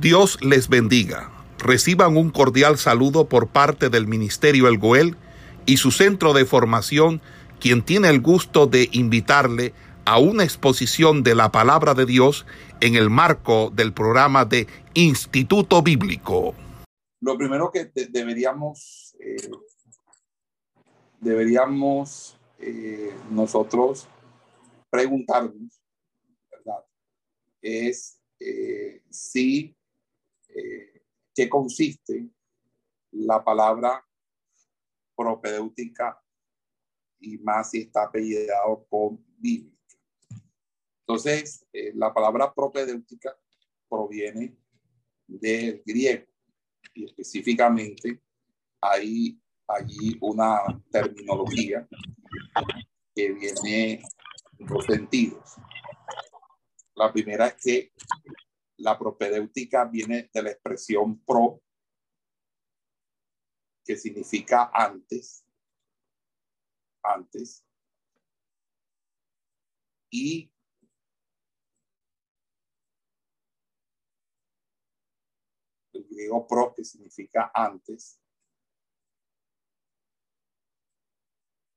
Dios les bendiga. Reciban un cordial saludo por parte del Ministerio El Goel y su centro de formación, quien tiene el gusto de invitarle a una exposición de la palabra de Dios en el marco del programa de Instituto Bíblico. Lo primero que deberíamos, eh, deberíamos eh, nosotros preguntarnos. Es eh, si eh, qué consiste la palabra propedéutica y más si está apellidado con bíblica. Entonces, eh, la palabra propedéutica proviene del griego y específicamente hay allí una terminología que viene en dos sentidos. La primera es que la propedéutica viene de la expresión pro, que significa antes, antes, y el griego pro, que significa antes.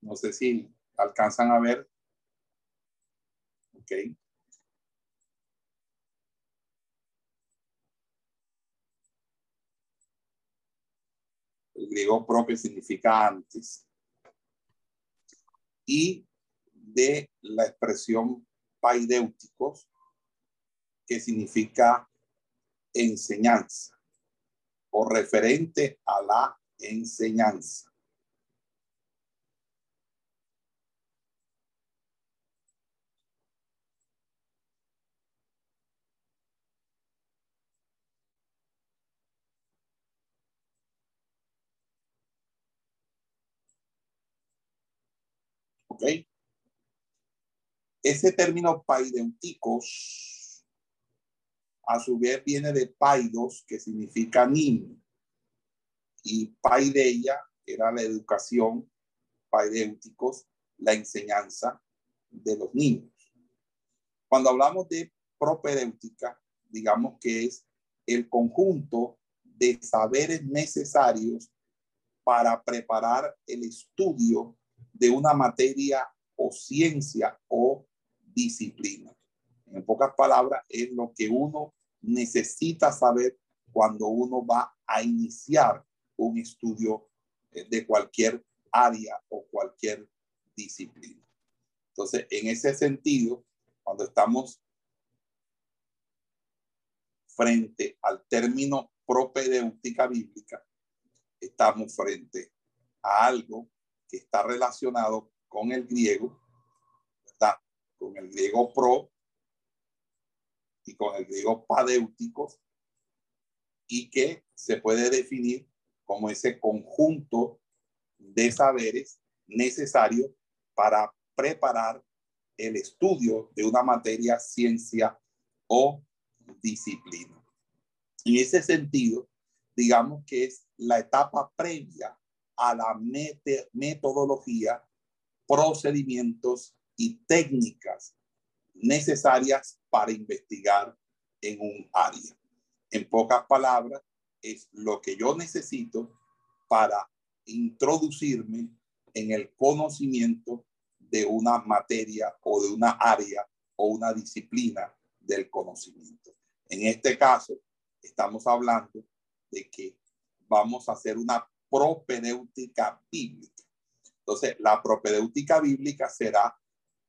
No sé si alcanzan a ver. Ok. griego propio significa antes, y de la expresión paidéuticos, que significa enseñanza o referente a la enseñanza. Ese término paideuticos, a su vez, viene de paidos, que significa niño, y paideia era la educación, paideuticos, la enseñanza de los niños. Cuando hablamos de propedéutica, digamos que es el conjunto de saberes necesarios para preparar el estudio de una materia o ciencia o disciplina. En pocas palabras, es lo que uno necesita saber cuando uno va a iniciar un estudio eh, de cualquier área o cualquier disciplina. Entonces, en ese sentido, cuando estamos frente al término propedéutica bíblica, estamos frente a algo que está relacionado con el griego, ¿verdad? Con el griego pro y con el griego padéutico y que se puede definir como ese conjunto de saberes necesarios para preparar el estudio de una materia, ciencia o disciplina. En ese sentido, digamos que es la etapa previa a la metodología, procedimientos y técnicas necesarias para investigar en un área. En pocas palabras, es lo que yo necesito para introducirme en el conocimiento de una materia o de una área o una disciplina del conocimiento. En este caso, estamos hablando de que vamos a hacer una propedéutica bíblica. Entonces, la propedéutica bíblica será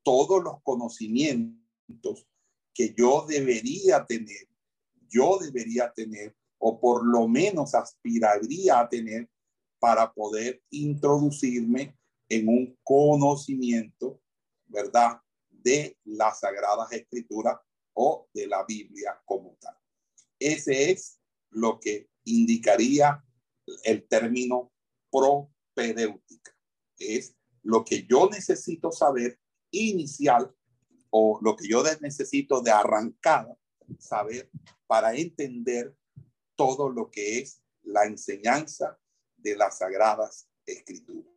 todos los conocimientos que yo debería tener, yo debería tener, o por lo menos aspiraría a tener para poder introducirme en un conocimiento, ¿verdad?, de las Sagradas Escrituras o de la Biblia como tal. Ese es lo que indicaría el término propedéutica. Es lo que yo necesito saber inicial o lo que yo necesito de arrancada saber para entender todo lo que es la enseñanza de las sagradas escrituras.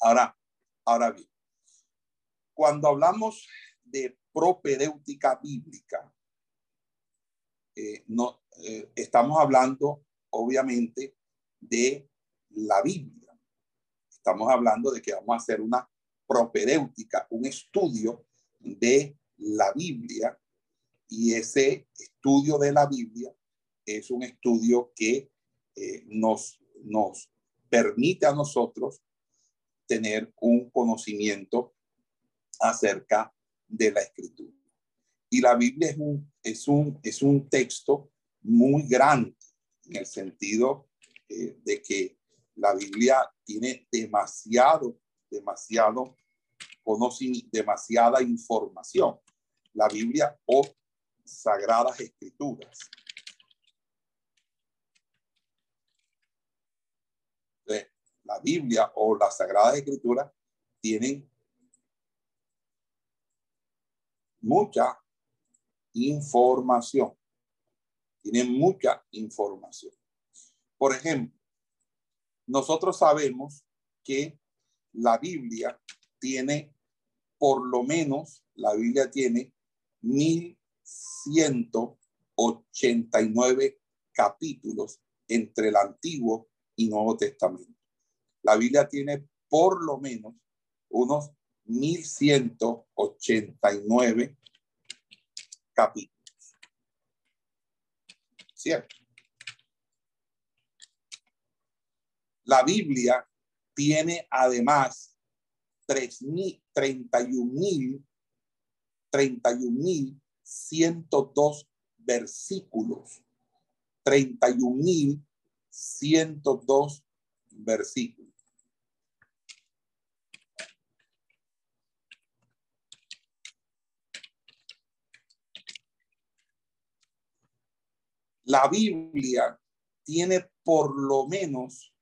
Ahora, ahora bien, cuando hablamos de propedéutica bíblica, eh, no, eh, estamos hablando obviamente de la Biblia. Estamos hablando de que vamos a hacer una propedéutica, un estudio de la Biblia y ese estudio de la Biblia es un estudio que eh, nos, nos permite a nosotros tener un conocimiento acerca de la escritura. Y la Biblia es un, es un, es un texto muy grande en el sentido eh, de que la Biblia tiene demasiado, demasiado conocimiento, demasiada información. La Biblia o sagradas escrituras. La Biblia o las sagradas escrituras tienen mucha información. Tienen mucha información. Por ejemplo, nosotros sabemos que la Biblia tiene, por lo menos, la Biblia tiene 1189 capítulos entre el Antiguo y Nuevo Testamento. La Biblia tiene por lo menos unos 1189 capítulos. ¿Cierto? La Biblia tiene además 31 mil 31 102 versículos. 31 mil 102 versículos. La Biblia tiene por lo menos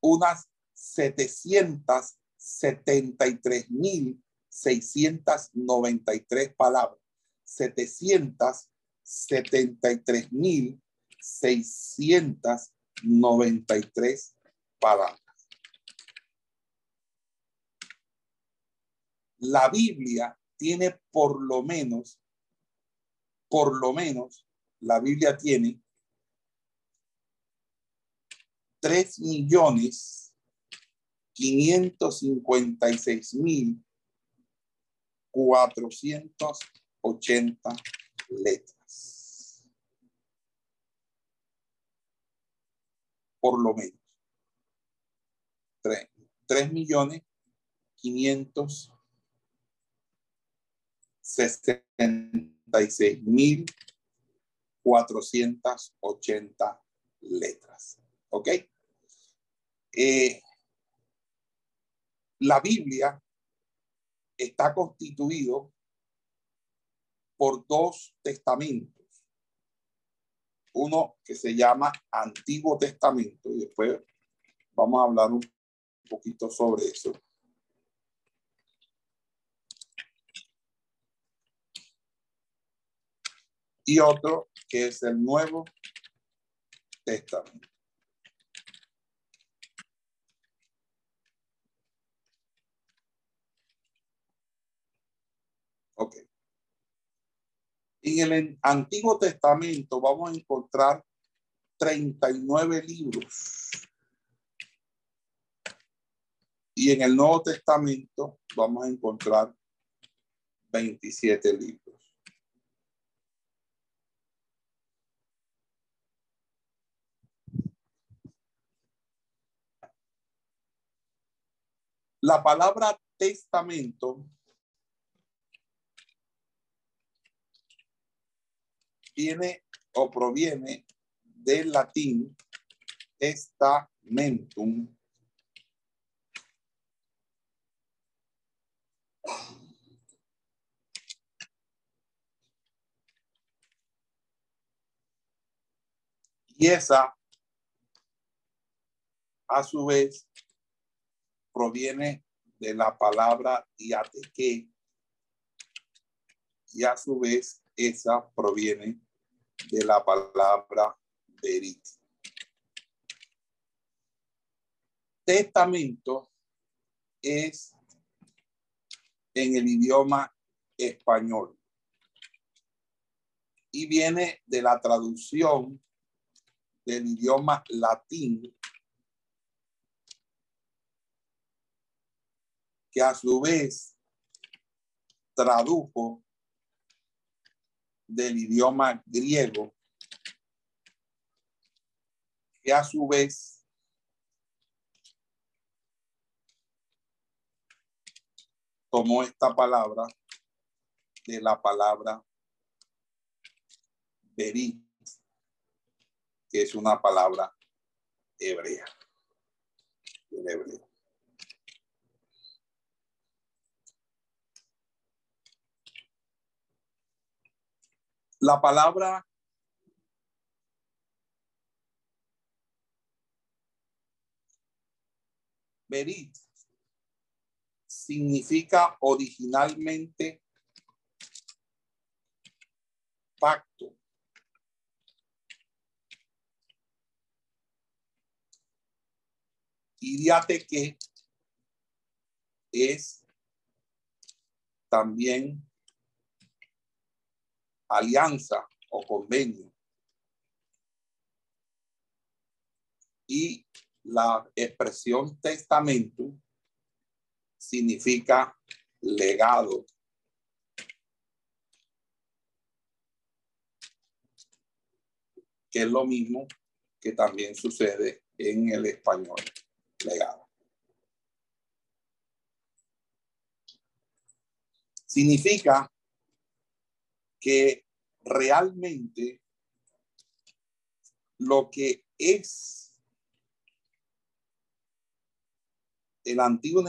unas 773.693 palabras. 773.693 palabras. La Biblia tiene por lo menos, por lo menos, la Biblia tiene 3 millones 556 mil 480 letras. Por lo menos. 3, 3 millones 566 mil 480 letras. ¿Ok? Eh, la Biblia está constituido por dos testamentos. Uno que se llama Antiguo Testamento y después vamos a hablar un poquito sobre eso. Y otro que es el Nuevo Testamento. Ok. En el Antiguo Testamento vamos a encontrar 39 libros. Y en el Nuevo Testamento vamos a encontrar 27 libros. La palabra testamento viene o proviene del latín testamentum. Y esa, a su vez, proviene de la palabra diateque y a su vez esa proviene de la palabra verit. Testamento es en el idioma español. y viene de la traducción del idioma latín, que a su vez tradujo del idioma griego, que a su vez tomó esta palabra de la palabra berit, que es una palabra hebrea. La palabra berit significa originalmente pacto. Y que es también alianza o convenio. Y la expresión testamento significa legado. Que es lo mismo que también sucede en el español, legado. Significa que realmente lo que es el Antiguo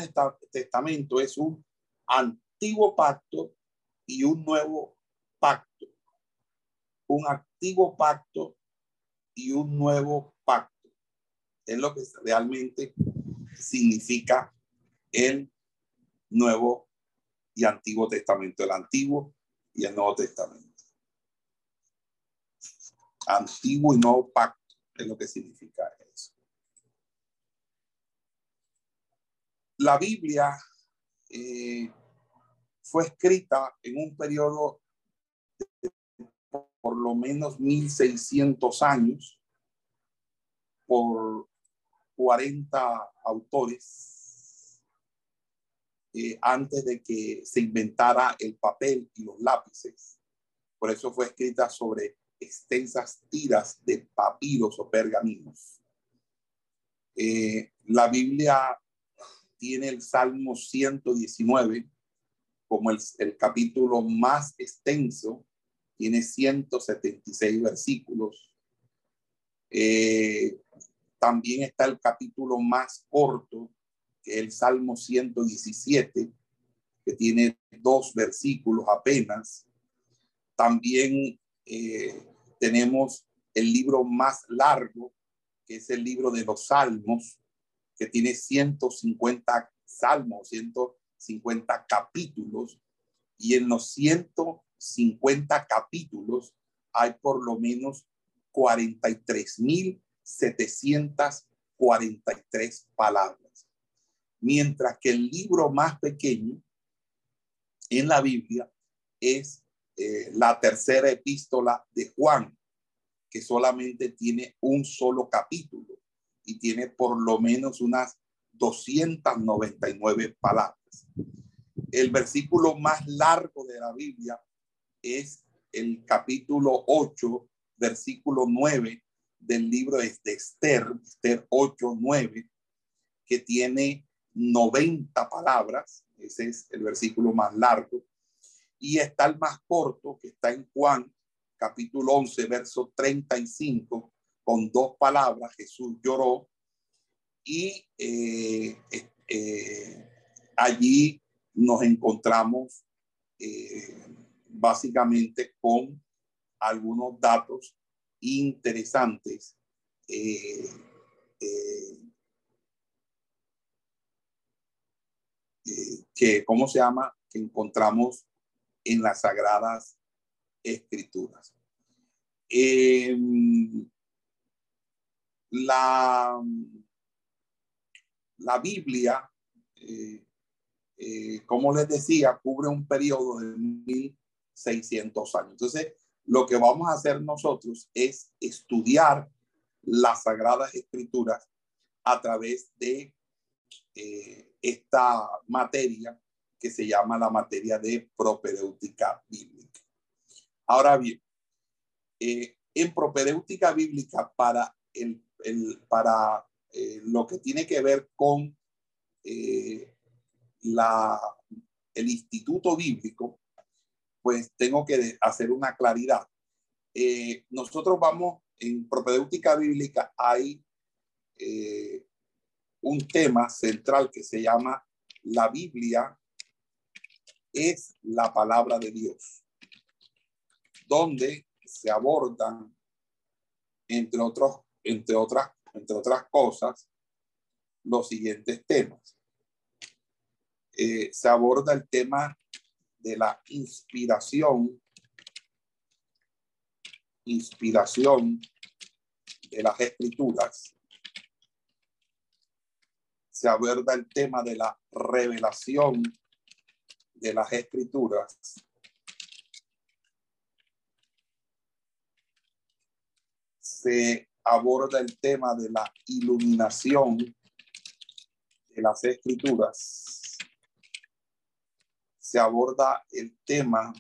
Testamento es un antiguo pacto y un nuevo pacto. Un antiguo pacto y un nuevo pacto. Es lo que realmente significa el Nuevo y Antiguo Testamento. El Antiguo y el Nuevo Testamento. Antiguo y Nuevo Pacto es lo que significa eso. La Biblia eh, fue escrita en un periodo de por lo menos 1600 años por 40 autores eh, antes de que se inventara el papel y los lápices. Por eso fue escrita sobre extensas tiras de papiros o pergaminos. Eh, la Biblia tiene el Salmo 119 como el, capítulo más extenso, tiene 176 versículos. Eh, también está el capítulo más corto, el Salmo 117, que tiene dos versículos apenas. También eh, tenemos el libro más largo, que es el libro de los Salmos, que tiene 150 salmos, 150 capítulos, y en los 150 capítulos hay por lo menos 43.743 palabras mientras que el libro más pequeño en la Biblia es eh, la tercera epístola de Juan, que solamente tiene un solo capítulo y tiene por lo menos unas 299 palabras. El versículo más largo de la Biblia es el capítulo 8, versículo 9 del libro de Esther, Esther 8, 9, que tiene 90 palabras, ese es el versículo más largo, y está el más corto, que está en Juan capítulo 11, verso 35, con dos palabras, Jesús lloró, y eh, eh, allí nos encontramos eh, básicamente con algunos datos interesantes que, ¿cómo se llama? Que encontramos en las sagradas escrituras. Em, la, la Biblia, eh, eh, como les decía, cubre un periodo de 1600 años. Entonces, lo que vamos a hacer nosotros es estudiar las sagradas escrituras a través de eh, esta materia que se llama la materia de propedéutica bíblica. Ahora bien, eh, en propedéutica bíblica para, el, para eh, lo que tiene que ver con la, el instituto bíblico, pues tengo que hacer una claridad. Eh, nosotros vamos, en propedéutica bíblica hay eh, un tema central que se llama la Biblia es la palabra de Dios, donde se abordan, entre, otros, entre, otras, entre otras cosas, los siguientes temas. Eh, se aborda el tema de la inspiración, inspiración de las escrituras, se aborda el tema de la revelación de las escrituras. Se aborda el tema de la iluminación de las escrituras se aborda el tema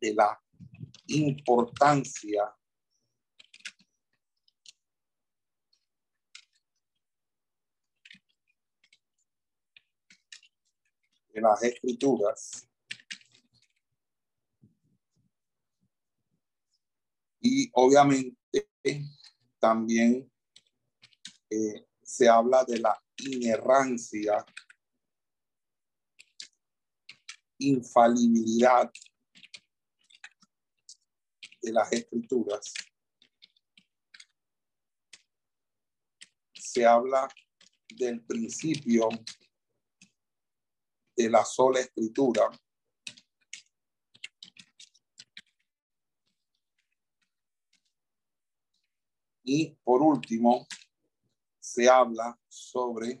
de la importancia de las escrituras y obviamente también eh, se habla de la inerrancia infalibilidad de las escrituras, se habla del principio de la sola escritura. Y por último, se habla sobre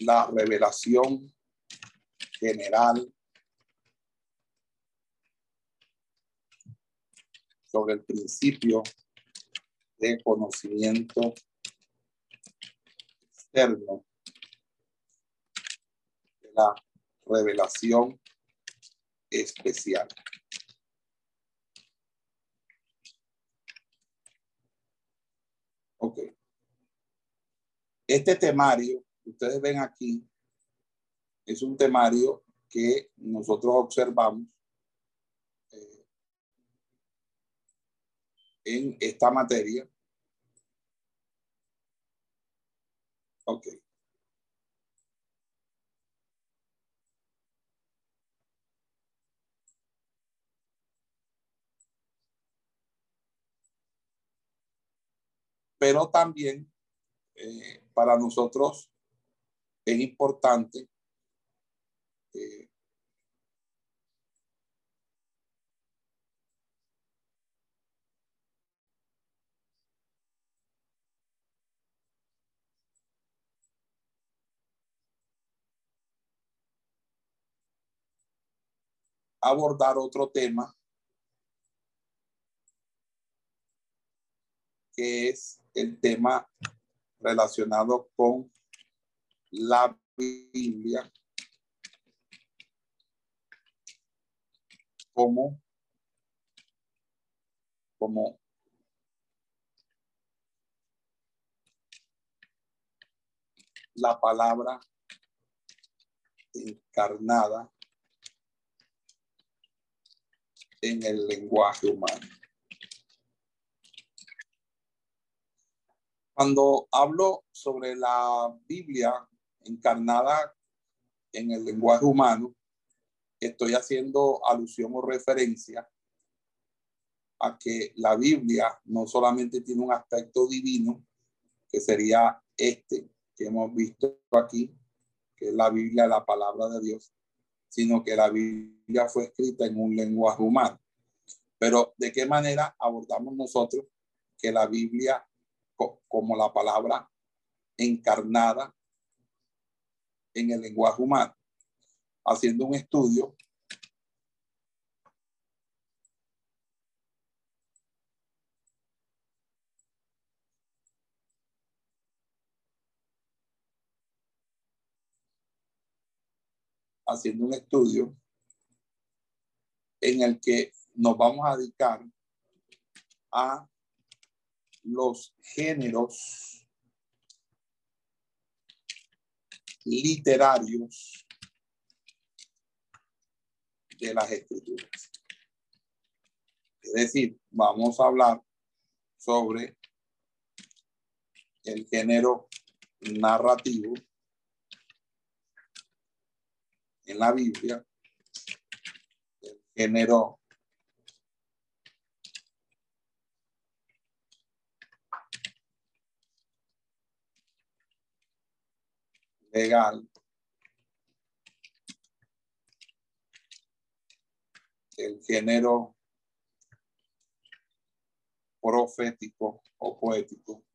la revelación general sobre el principio de conocimiento externo de la revelación especial. Ok. Este temario ustedes ven aquí es un temario que nosotros observamos en esta materia. Ok. Pero también eh, para nosotros es importante eh, abordar otro tema que es el tema relacionado con la Biblia como, como la palabra encarnada en el lenguaje humano. Cuando hablo sobre la Biblia encarnada en el lenguaje humano, estoy haciendo alusión o referencia a que la Biblia no solamente tiene un aspecto divino, que sería este que hemos visto aquí, que es la Biblia, la palabra de Dios, sino que la Biblia fue escrita en un lenguaje humano. Pero ¿de qué manera abordamos nosotros que la Biblia como la palabra encarnada en el lenguaje humano, haciendo un estudio haciendo un estudio en el que nos vamos a dedicar a los géneros literarios de las escrituras. Es decir, vamos a hablar sobre el género narrativo en la Biblia, el género legal el género profético o poético.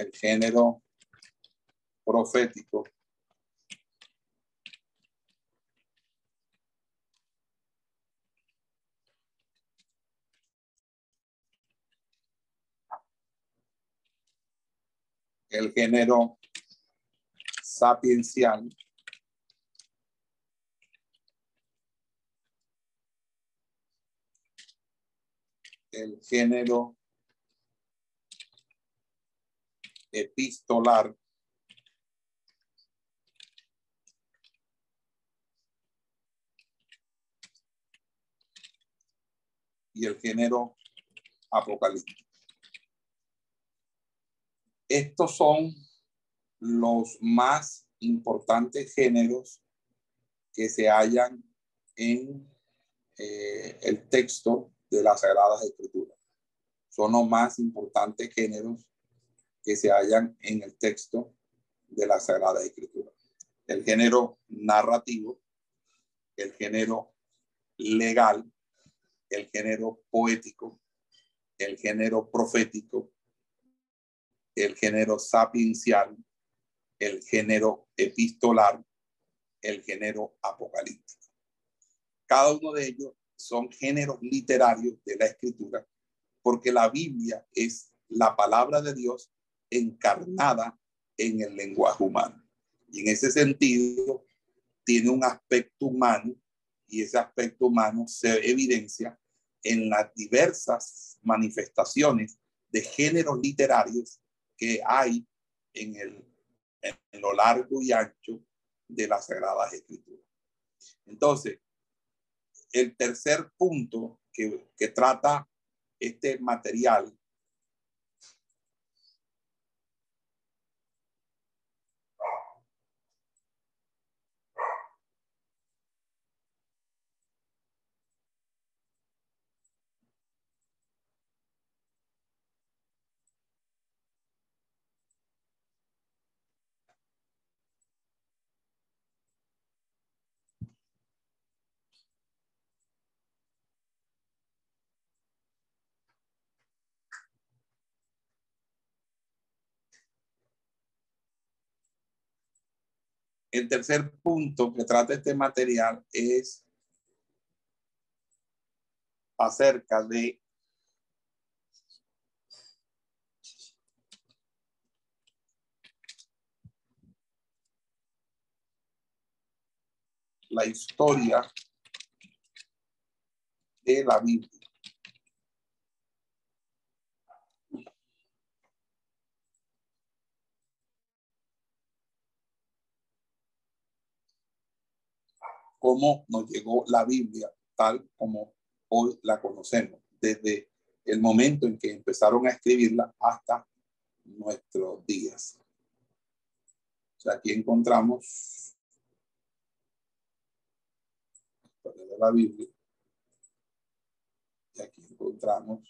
El género profético. El género sapiencial. El género epistolar. Y el género apocalíptico. Estos son los más importantes géneros que se hallan en eh, el texto de las Sagradas Escrituras. Son los más importantes géneros que se hallan en el texto de las Sagradas Escrituras. El género narrativo, el género legal, el género poético, el género profético, el género sapiencial, el género epistolar, el género apocalíptico. Cada uno de ellos son géneros literarios de la escritura, porque la Biblia es la palabra de Dios encarnada en el lenguaje humano. Y en ese sentido, tiene un aspecto humano y ese aspecto humano se evidencia en las diversas manifestaciones de géneros literarios que hay en el en lo largo y ancho de las Sagradas Escrituras. Entonces, el tercer punto que, que trata este material El tercer punto que trata este material es acerca de la historia de la Biblia. Cómo nos llegó la Biblia tal como hoy la conocemos, desde el momento en que empezaron a escribirla hasta nuestros días. O sea, aquí encontramos la Biblia. Y aquí encontramos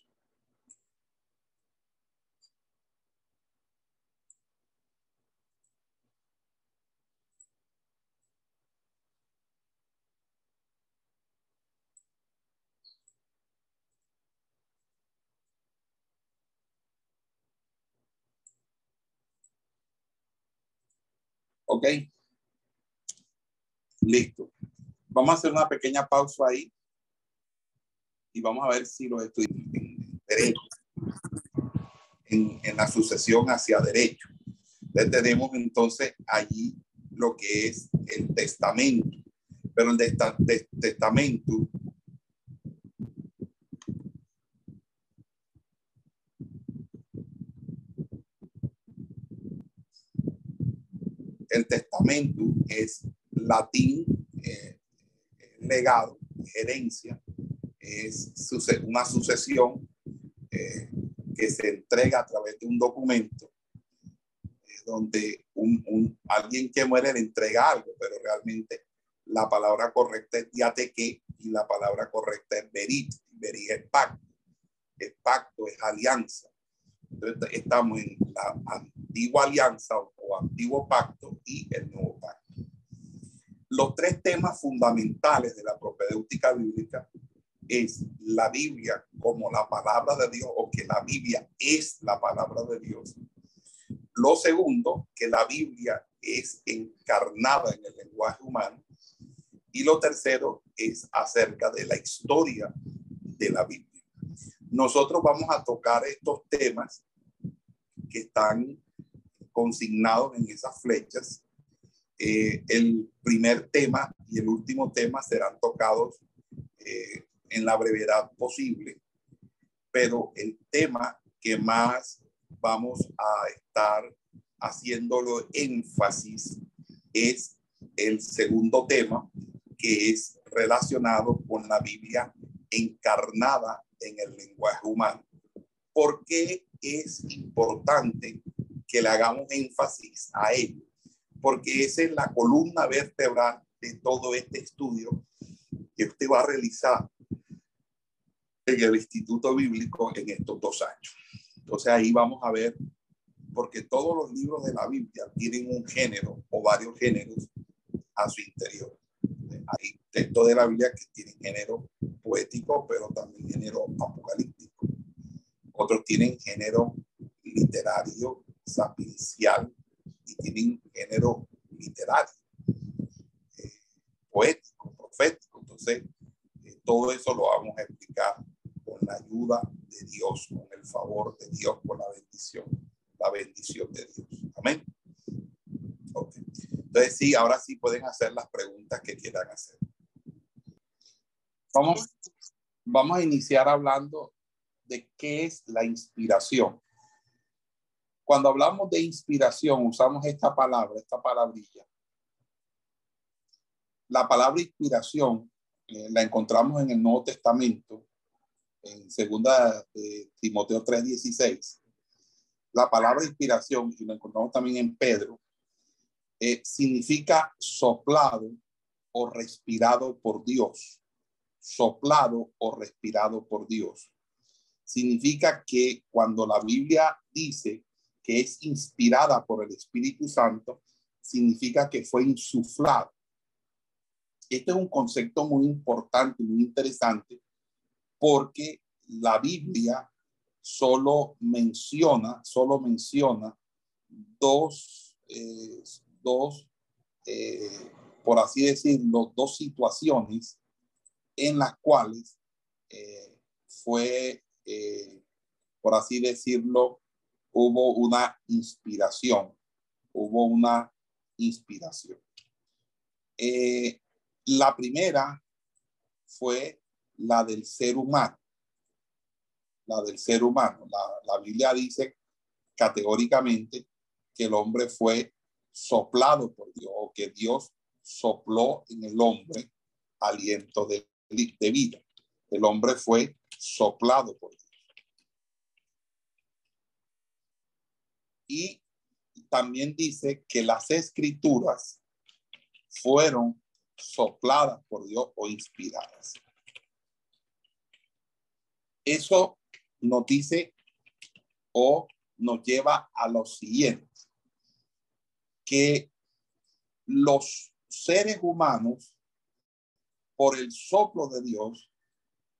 ¿Ok? Listo. Vamos a hacer una pequeña pausa ahí y vamos a ver si los estudios en derecho, en, en la sucesión hacia derecho. Entonces tenemos entonces allí lo que es el testamento. Pero el testamento el testamento es latín, eh, legado, herencia, es una sucesión eh, que se entrega a través de un documento eh, donde un, alguien que muere le entrega algo, pero realmente la palabra correcta es diateque y la palabra correcta es verit. Verit es pacto. El pacto es alianza. Entonces estamos en la antigua alianza o antiguo pacto y el nuevo pacto. Los tres temas fundamentales de la propedéutica bíblica es la Biblia como la palabra de Dios o que la Biblia es la palabra de Dios. Lo segundo, que la Biblia es encarnada en el lenguaje humano. Y lo tercero es acerca de la historia de la Biblia. Nosotros vamos a tocar estos temas que están consignados en esas flechas eh, el primer tema y el último tema serán tocados eh, en la brevedad posible, pero el tema que más vamos a estar haciéndolo énfasis es el segundo tema, que es relacionado con la Biblia encarnada en el lenguaje humano. ¿Por qué es importante que le hagamos énfasis a ello? porque esa es la columna vertebral de todo este estudio que usted va a realizar en el Instituto Bíblico en estos dos años. Entonces ahí vamos a ver, porque todos los libros de la Biblia tienen un género o varios géneros a su interior. Hay textos de la Biblia que tienen género poético, pero también género apocalíptico. Otros tienen género literario, sapiencial, tienen género literario, eh, poético, profético. Entonces, eh, todo eso lo vamos a explicar con la ayuda de Dios, con el favor de Dios, con la bendición, la bendición de Dios. Amén. Entonces, sí, ahora sí pueden hacer las preguntas que quieran hacer. Vamos, vamos a iniciar hablando de qué es la inspiración. Cuando hablamos de inspiración, usamos esta palabra, esta palabrilla. La palabra inspiración eh, la encontramos en el Nuevo Testamento, en segunda de Timoteo 3:16. La palabra inspiración, y la encontramos también en Pedro, eh, significa soplado o respirado por Dios. Soplado o respirado por Dios. Significa que cuando la Biblia dice es inspirada por el Espíritu Santo, significa que fue insuflado. Este es un concepto muy importante, muy interesante, porque la Biblia solo menciona, solo menciona dos, eh, dos eh, por así decirlo, dos situaciones en las cuales eh, fue, por así decirlo, hubo una inspiración, hubo una inspiración. Eh, la primera fue la del ser humano, la del ser humano. La, la Biblia dice categóricamente que el hombre fue soplado por Dios, o que Dios sopló en el hombre aliento de, de vida. El hombre fue soplado por. Y también dice que las escrituras fueron sopladas por Dios o inspiradas. Eso nos dice o nos lleva a lo siguiente, que los seres humanos, por el soplo de Dios,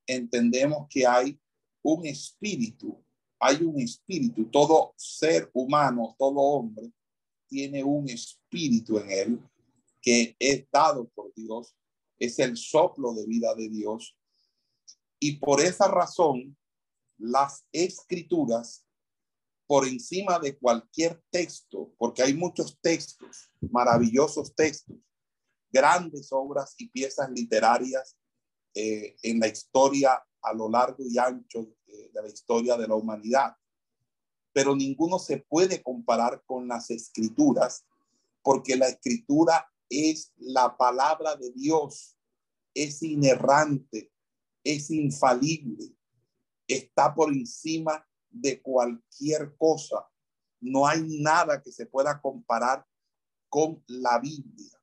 entendemos que hay un espíritu hay un espíritu, todo ser humano, todo hombre tiene un espíritu en él que es dado por Dios, es el soplo de vida de Dios. Y por esa razón, las escrituras, por encima de cualquier texto, porque hay muchos textos, maravillosos textos, grandes obras y piezas literarias eh, en la historia a lo largo y ancho de la historia de la humanidad. Pero ninguno se puede comparar con las escrituras, porque la escritura es la palabra de Dios, es inerrante, es infalible, está por encima de cualquier cosa. No hay nada que se pueda comparar con la Biblia.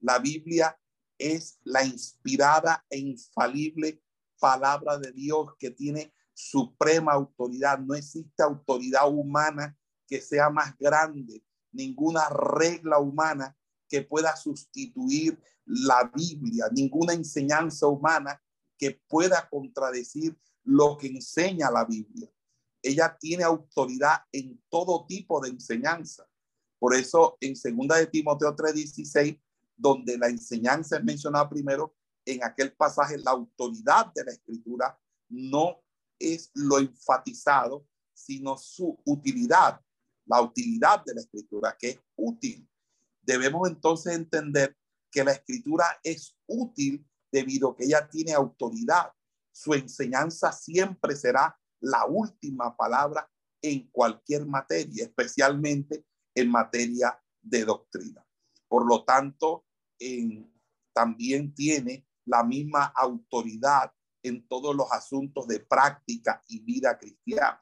La Biblia es la inspirada e infalible palabra de Dios que tiene suprema autoridad. No existe autoridad humana que sea más grande, ninguna regla humana que pueda sustituir la Biblia, ninguna enseñanza humana que pueda contradecir lo que enseña la Biblia. Ella tiene autoridad en todo tipo de enseñanza. Por eso en segunda de Timoteo 3:16, donde la enseñanza es mencionada primero, en aquel pasaje la autoridad de la escritura no es lo enfatizado, sino su utilidad, la utilidad de la escritura, que es útil. Debemos entonces entender que la escritura es útil debido a que ella tiene autoridad. Su enseñanza siempre será la última palabra en cualquier materia, especialmente en materia de doctrina. Por lo tanto, también tiene la misma autoridad en todos los asuntos de práctica y vida cristiana.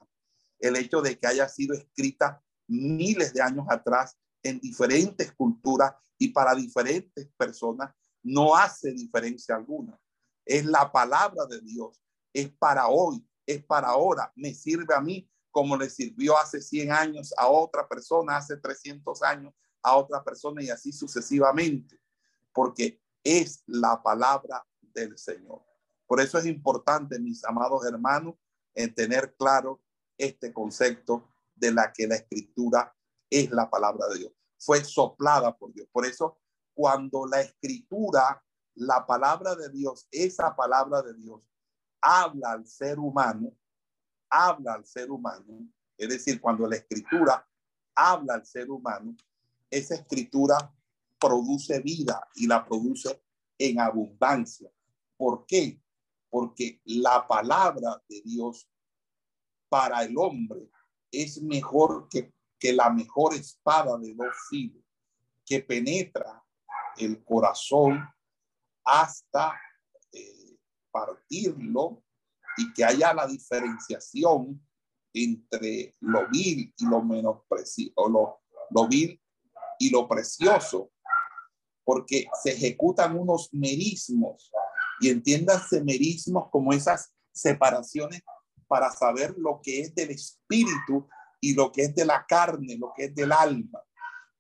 El hecho de que haya sido escrita miles de años atrás en diferentes culturas y para diferentes personas no hace diferencia alguna. Es la palabra de Dios, es para hoy, es para ahora, me sirve a mí como le sirvió hace 100 años a otra persona, hace 300 años a otra persona y así sucesivamente, porque es la palabra del Señor. Por eso es importante, mis amados hermanos, en tener claro este concepto de la que la escritura es la palabra de Dios. Fue soplada por Dios. Por eso, cuando la escritura, la palabra de Dios, esa palabra de Dios, habla al ser humano, habla al ser humano, es decir, cuando la escritura habla al ser humano, esa escritura produce vida y la produce en abundancia. ¿Por qué? porque la palabra de Dios para el hombre es mejor que, que la mejor espada de dos filos que penetra el corazón hasta eh, partirlo y que haya la diferenciación entre lo vil y lo menospreciado, lo, lo vil y lo precioso, porque se ejecutan unos merismos y entiendas semerismos como esas separaciones para saber lo que es del espíritu y lo que es de la carne, lo que es del alma.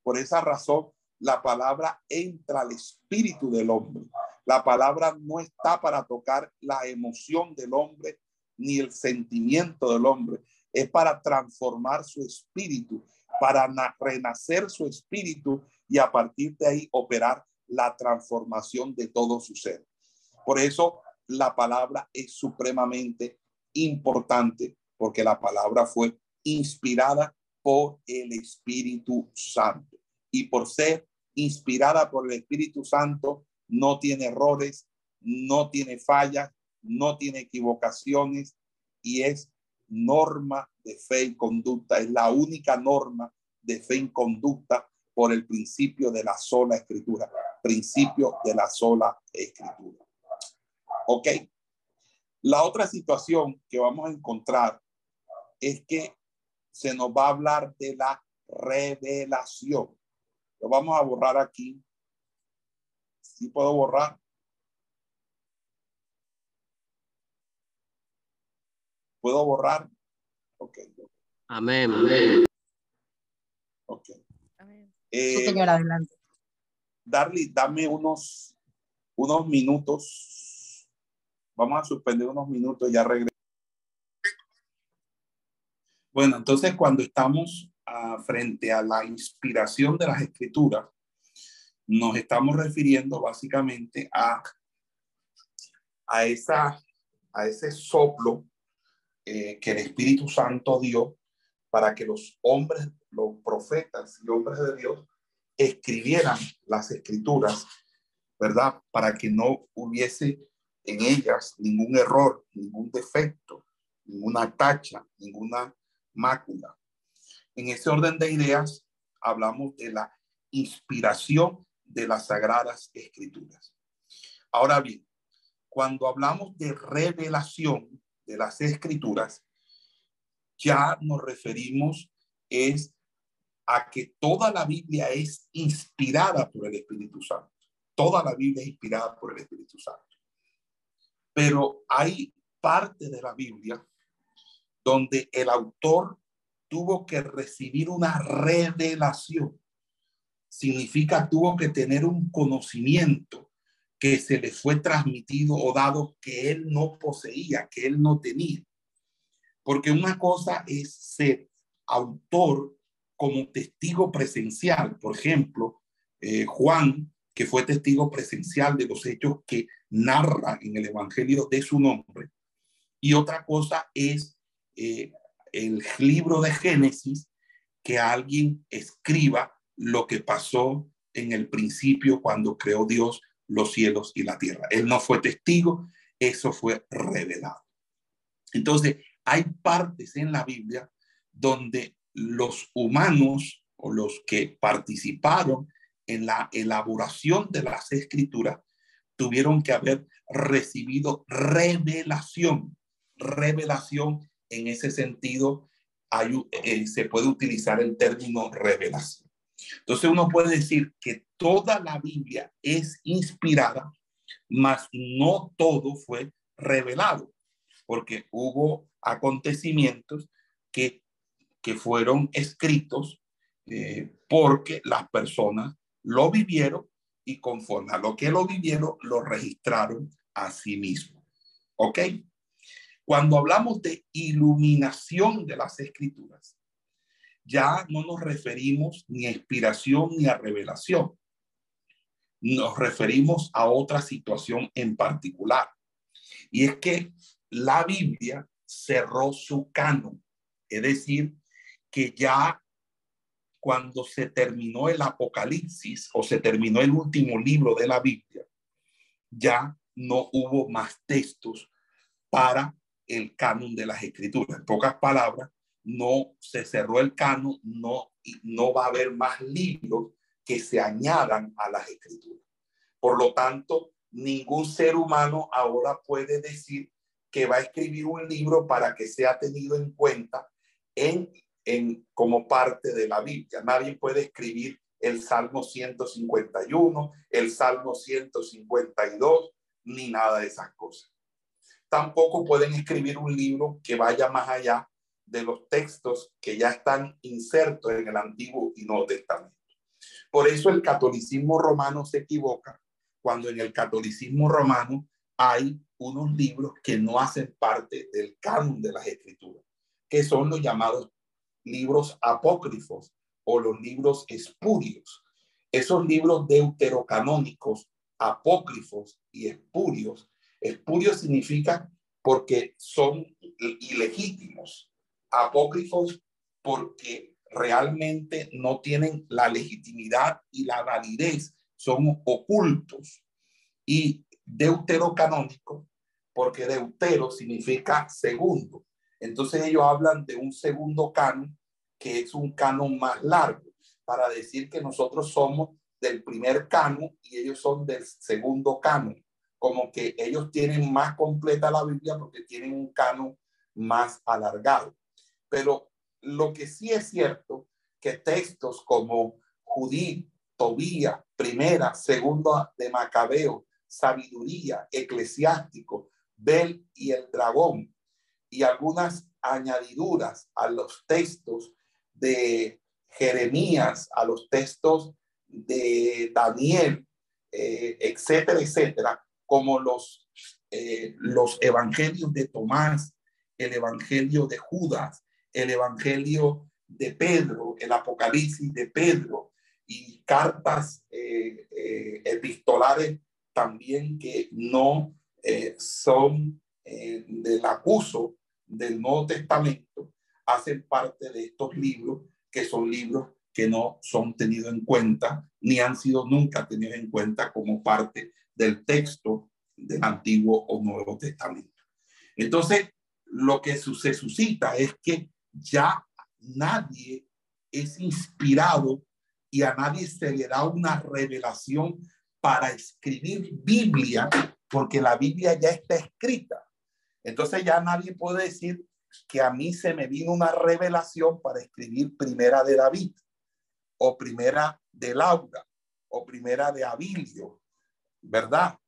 Por esa razón, la palabra entra al espíritu del hombre. La palabra no está para tocar la emoción del hombre ni el sentimiento del hombre. Es para transformar su espíritu, para renacer su espíritu y a partir de ahí operar la transformación de todo su ser. Por eso la palabra es supremamente importante, porque la palabra fue inspirada por el Espíritu Santo. Y por ser inspirada por el Espíritu Santo, no tiene errores, no tiene fallas, no tiene equivocaciones y es norma de fe y conducta. Es la única norma de fe y conducta por el principio de la sola escritura, principio de la sola escritura. Ok. La otra situación que vamos a encontrar es que se nos va a hablar de la revelación. Lo vamos a borrar aquí. ¿Sí puedo borrar? ¿Puedo borrar? Ok. Amén. Amén. Eh, señor, adelante. Darly, dame unos, unos minutos Vamos a suspender unos minutos, ya regreso. Bueno, entonces cuando estamos frente a la inspiración de las escrituras, nos estamos refiriendo básicamente a, a, esa, a ese soplo eh, que el Espíritu Santo dio para que los hombres, los profetas y hombres de Dios escribieran las escrituras, ¿verdad? Para que no hubiese en ellas ningún error, ningún defecto, ninguna tacha, ninguna mácula. En ese orden de ideas, hablamos de la inspiración de las sagradas escrituras. Ahora bien, cuando hablamos de revelación de las escrituras, ya nos referimos es a que toda la Biblia es inspirada por el Espíritu Santo. Toda la Biblia es inspirada por el Espíritu Santo. Pero hay parte de la Biblia donde el autor tuvo que recibir una revelación. Significa tuvo que tener un conocimiento que se le fue transmitido o dado que él no poseía, que él no tenía. Porque una cosa es ser autor como testigo presencial. Por ejemplo, eh, Juan, que fue testigo presencial de los hechos que narra en el Evangelio de su nombre. Y otra cosa es eh, el libro de Génesis, que alguien escriba lo que pasó en el principio cuando creó Dios los cielos y la tierra. Él no fue testigo, eso fue revelado. Entonces, hay partes en la Biblia donde los humanos o los que participaron en la elaboración de las escrituras tuvieron que haber recibido revelación, revelación en ese sentido eh, se puede utilizar el término revelación. Entonces uno puede decir que toda la Biblia es inspirada, mas no todo fue revelado, porque hubo acontecimientos que, que fueron escritos eh, porque las personas lo vivieron y conforme a lo que lo vivieron, lo registraron a sí mismos. ¿Ok? Cuando hablamos de iluminación de las escrituras, ya no nos referimos ni a inspiración ni a revelación. Nos referimos a otra situación en particular. Y es que la Biblia cerró su canon. Es decir, que ya cuando se terminó el Apocalipsis o se terminó el último libro de la Biblia, ya no hubo más textos para el canon de las escrituras. En pocas palabras, no se cerró el canon, no, no va a haber más libros que se añadan a las escrituras. Por lo tanto, ningún ser humano ahora puede decir que va a escribir un libro para que sea tenido en cuenta en, en como parte de la Biblia. Nadie puede escribir el Salmo 151, el Salmo 152, ni nada de esas cosas tampoco pueden escribir un libro que vaya más allá de los textos que ya están insertos en el Antiguo y Nuevo Testamento. Por eso el catolicismo romano se equivoca cuando en el catolicismo romano hay unos libros que no hacen parte del canon de las escrituras, que son los llamados libros apócrifos o los libros espurios. Esos libros deuterocanónicos, apócrifos y espurios Espurio significa porque son ilegítimos, apócrifos porque realmente no tienen la legitimidad y la validez, son ocultos. Y deuterocanónico, porque deutero significa segundo. Entonces ellos hablan de un segundo canon, que es un canon más largo, para decir que nosotros somos del primer canon y ellos son del segundo canon como que ellos tienen más completa la Biblia porque tienen un canon más alargado. Pero lo que sí es cierto, que textos como Judí, Tobía, Primera, Segunda de Macabeo, Sabiduría, Eclesiástico, Bel y el Dragón, y algunas añadiduras a los textos de Jeremías, a los textos de Daniel, eh, etcétera, etcétera, como los, eh, los evangelios de Tomás, el evangelio de Judas, el evangelio de Pedro, el Apocalipsis de Pedro y cartas eh, epistolares también que no son del acuso del Nuevo Testamento, hacen parte de estos libros que son libros que no son tenidos en cuenta ni han sido nunca tenidos en cuenta como parte del texto del Antiguo o Nuevo Testamento. Entonces, lo que se suscita es que ya nadie es inspirado y a nadie se le da una revelación para escribir Biblia, porque la Biblia ya está escrita. Entonces ya nadie puede decir que a mí se me vino una revelación para escribir primera de David o primera de Laura o primera de Abilio, ¿verdad?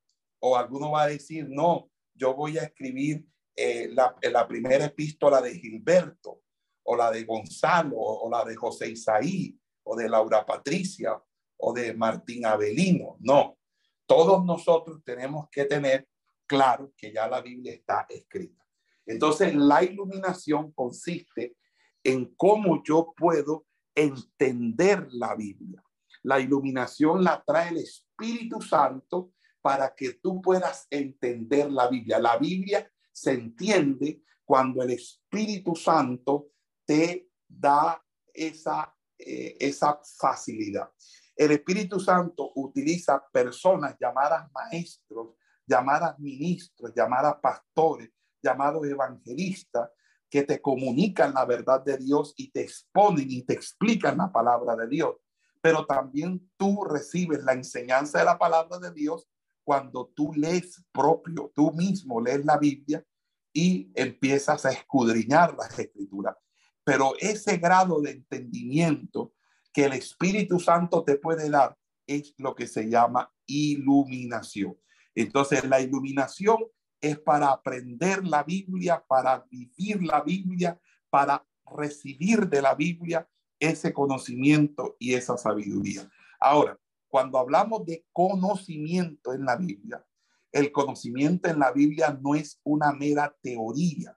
O alguno va a decir, no, yo voy a escribir eh, la, la, primera epístola de Gilberto o la de Gonzalo o la de José Isaí o de Laura Patricia o de Martín Avelino. No, todos nosotros tenemos que tener claro que ya la Biblia está escrita. Entonces, la iluminación consiste en cómo yo puedo entender la Biblia. La iluminación la trae el Espíritu Santo para que tú puedas entender la Biblia. La Biblia se entiende cuando el Espíritu Santo te da esa, eh, esa facilidad. El Espíritu Santo utiliza personas llamadas maestros, llamadas ministros, llamadas pastores, llamados evangelistas, que te comunican la verdad de Dios y te exponen y te explican la palabra de Dios. Pero también tú recibes la enseñanza de la palabra de Dios cuando tú lees propio, tú mismo lees la Biblia y empiezas a escudriñar las escrituras. Pero ese grado de entendimiento que el Espíritu Santo te puede dar es lo que se llama iluminación. Entonces, la iluminación es para aprender la Biblia, para vivir la Biblia, para recibir de la Biblia ese conocimiento y esa sabiduría. Ahora, cuando hablamos de conocimiento en la Biblia, el conocimiento en la Biblia no es una mera teoría.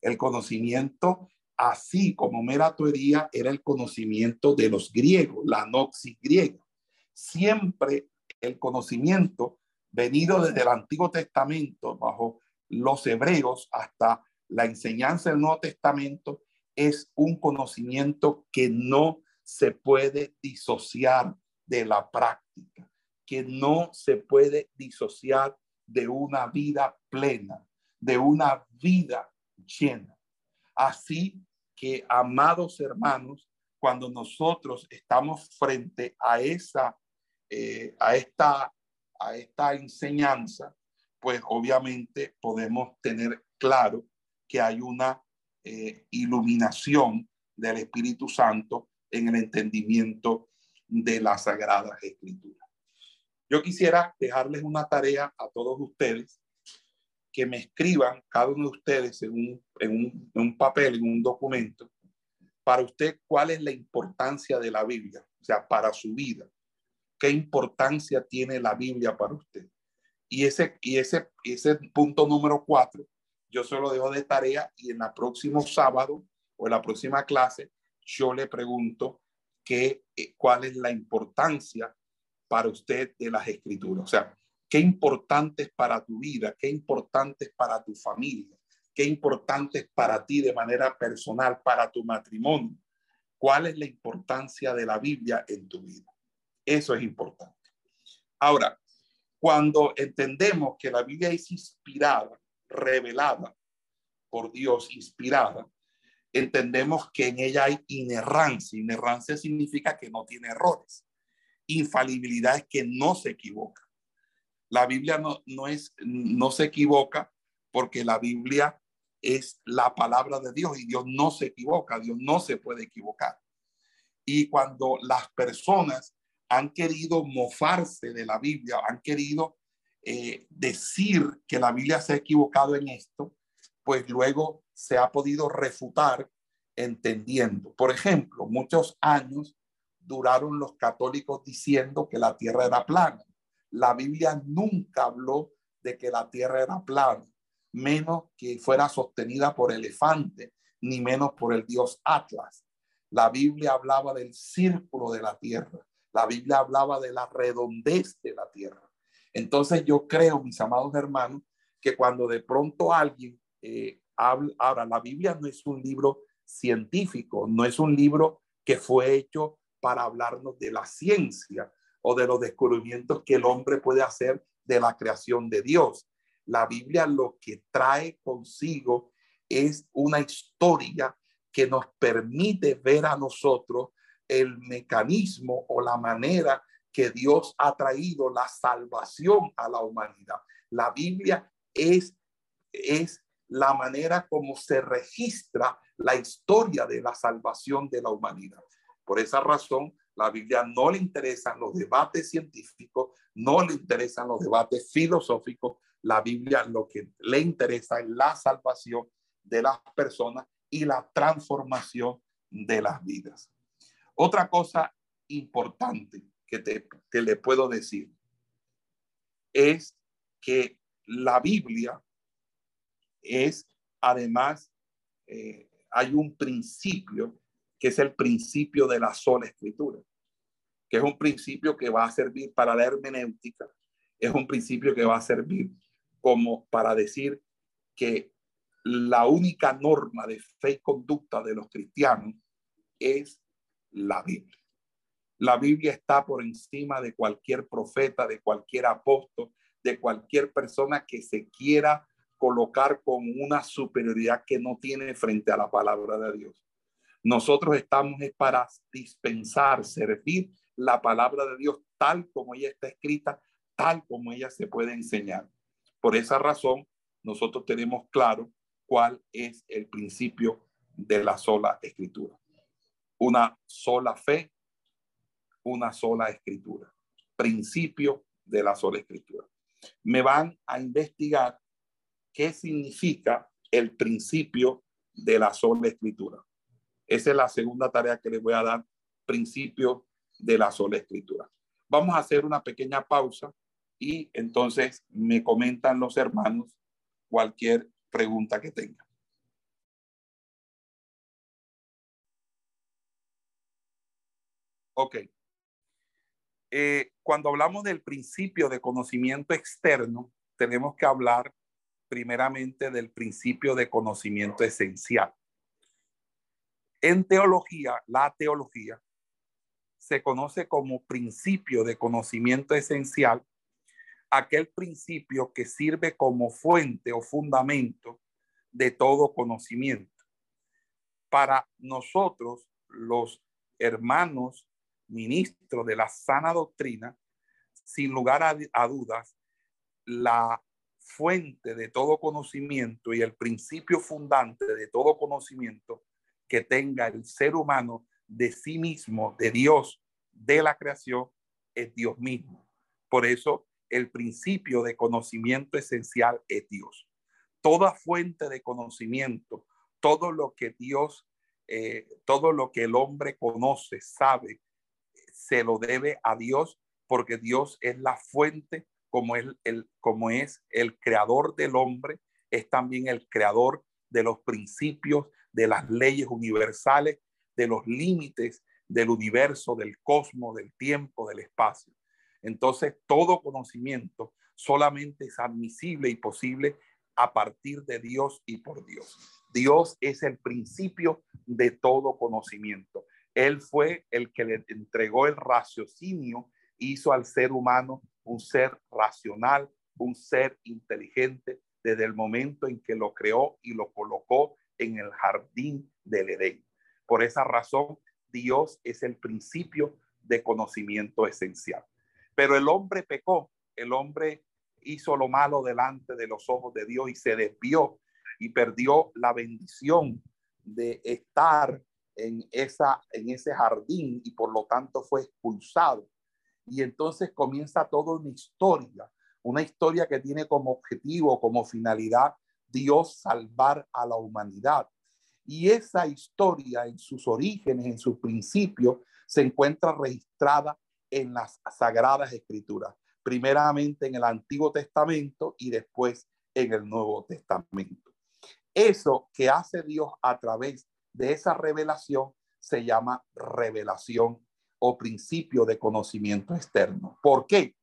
El conocimiento, así como mera teoría, era el conocimiento de los griegos, la noxis griega. Siempre el conocimiento venido desde el Antiguo Testamento, bajo los hebreos, hasta la enseñanza del Nuevo Testamento, es un conocimiento que no se puede disociar de la práctica, que no se puede disociar de una vida plena, de una vida llena. Así que, amados hermanos, cuando nosotros estamos frente a esa, eh, a esta, a esta enseñanza, pues obviamente podemos tener claro que hay una eh, iluminación del Espíritu Santo en el entendimiento de las Sagradas Escrituras. Yo quisiera dejarles una tarea a todos ustedes que me escriban, cada uno de ustedes, un, en un, en un papel, en un documento, para usted cuál es la importancia de la Biblia, o sea, para su vida. ¿Qué importancia tiene la Biblia para usted? Y ese, y ese, ese punto número cuatro, yo se lo dejo de tarea y en el próximo sábado o en la próxima clase, yo le pregunto que, eh, cuál es la importancia para usted de las escrituras. O sea, qué importante es para tu vida, qué importante es para tu familia, qué importante es para ti de manera personal, para tu matrimonio. ¿Cuál es la importancia de la Biblia en tu vida? Eso es importante. Ahora, cuando entendemos que la Biblia es inspirada, revelada por Dios, inspirada, entendemos que en ella hay inerrancia. Inerrancia significa que no tiene errores. Infalibilidad es que no se equivoca. La Biblia no, no, es, no se equivoca porque la Biblia es la palabra de Dios y Dios no se equivoca, Dios no se puede equivocar. Y cuando las personas han querido mofarse de la Biblia, han querido eh, decir que la Biblia se ha equivocado en esto, pues luego se ha podido refutar entendiendo. Por ejemplo, muchos años duraron los católicos diciendo que la tierra era plana. La Biblia nunca habló de que la tierra era plana, menos que fuera sostenida por elefante, ni menos por el dios Atlas. La Biblia hablaba del círculo de la tierra. La Biblia hablaba de la redondez de la tierra. Entonces yo creo, mis amados hermanos, que cuando de pronto alguien eh, habla, ahora la Biblia no es un libro científico, no es un libro que fue hecho para hablarnos de la ciencia o de los descubrimientos que el hombre puede hacer de la creación de Dios. La Biblia lo que trae consigo es una historia que nos permite ver a nosotros el mecanismo o la manera que Dios ha traído la salvación a la humanidad. La Biblia es, es la manera como se registra la historia de la salvación de la humanidad. Por esa razón, la Biblia no le interesan los debates científicos, no le interesan los debates filosóficos. La Biblia lo que le interesa es la salvación de las personas y la transformación de las vidas. Otra cosa importante que, te, le puedo decir es que la Biblia es además, eh, hay un principio que es el principio de la sola escritura, que es un principio que va a servir para la hermenéutica, es un principio que va a servir como para decir que la única norma de fe y conducta de los cristianos es la Biblia. La Biblia está por encima de cualquier profeta, de cualquier apóstol, de cualquier persona que se quiera colocar con una superioridad que no tiene frente a la palabra de Dios. Nosotros estamos para dispensar, servir la palabra de Dios tal como ella está escrita, tal como ella se puede enseñar. Por esa razón, nosotros tenemos claro cuál es el principio de la sola escritura. Una sola fe, una sola escritura. Principio de la sola escritura. Me van a investigar qué significa el principio de la sola escritura. Esa es la segunda tarea que les voy a dar, principio de la sola escritura. Vamos a hacer una pequeña pausa y entonces me comentan los hermanos cualquier pregunta que tenga. Ok. Eh, cuando hablamos del principio de conocimiento externo, tenemos que hablar primeramente del principio de conocimiento esencial. En teología, la teología se conoce como principio de conocimiento esencial aquel principio que sirve como fuente o fundamento de todo conocimiento. Para nosotros, los hermanos ministros de la sana doctrina, sin lugar a, dudas, la fuente de todo conocimiento y el principio fundante de todo conocimiento que tenga el ser humano de sí mismo, de Dios, de la creación, es Dios mismo. Por eso el principio de conocimiento esencial es Dios. Toda fuente de conocimiento, todo lo que Dios, eh, todo lo que el hombre conoce, sabe, se lo debe a Dios porque Dios es la fuente, como, el, como es el creador del hombre, es también el creador de los principios, de las leyes universales, de los límites del universo, del cosmos, del tiempo, del espacio. Entonces, todo conocimiento solamente es admisible y posible a partir de Dios y por Dios. Dios es el principio de todo conocimiento. Él fue el que le entregó el raciocinio, hizo al ser humano un ser racional, un ser inteligente desde el momento en que lo creó y lo colocó en el jardín del Edén. Por esa razón, Dios es el principio de conocimiento esencial. Pero el hombre pecó, el hombre hizo lo malo delante de los ojos de Dios y se desvió y perdió la bendición de estar en, esa, en ese jardín y por lo tanto fue expulsado. Y entonces comienza toda una historia, una historia que tiene como objetivo, como finalidad, Dios salvar a la humanidad. Y esa historia en sus orígenes, en sus principios, se encuentra registrada en las sagradas escrituras, primeramente en el Antiguo Testamento y después en el Nuevo Testamento. Eso que hace Dios a través de esa revelación se llama revelación o principio de conocimiento externo. ¿Por qué?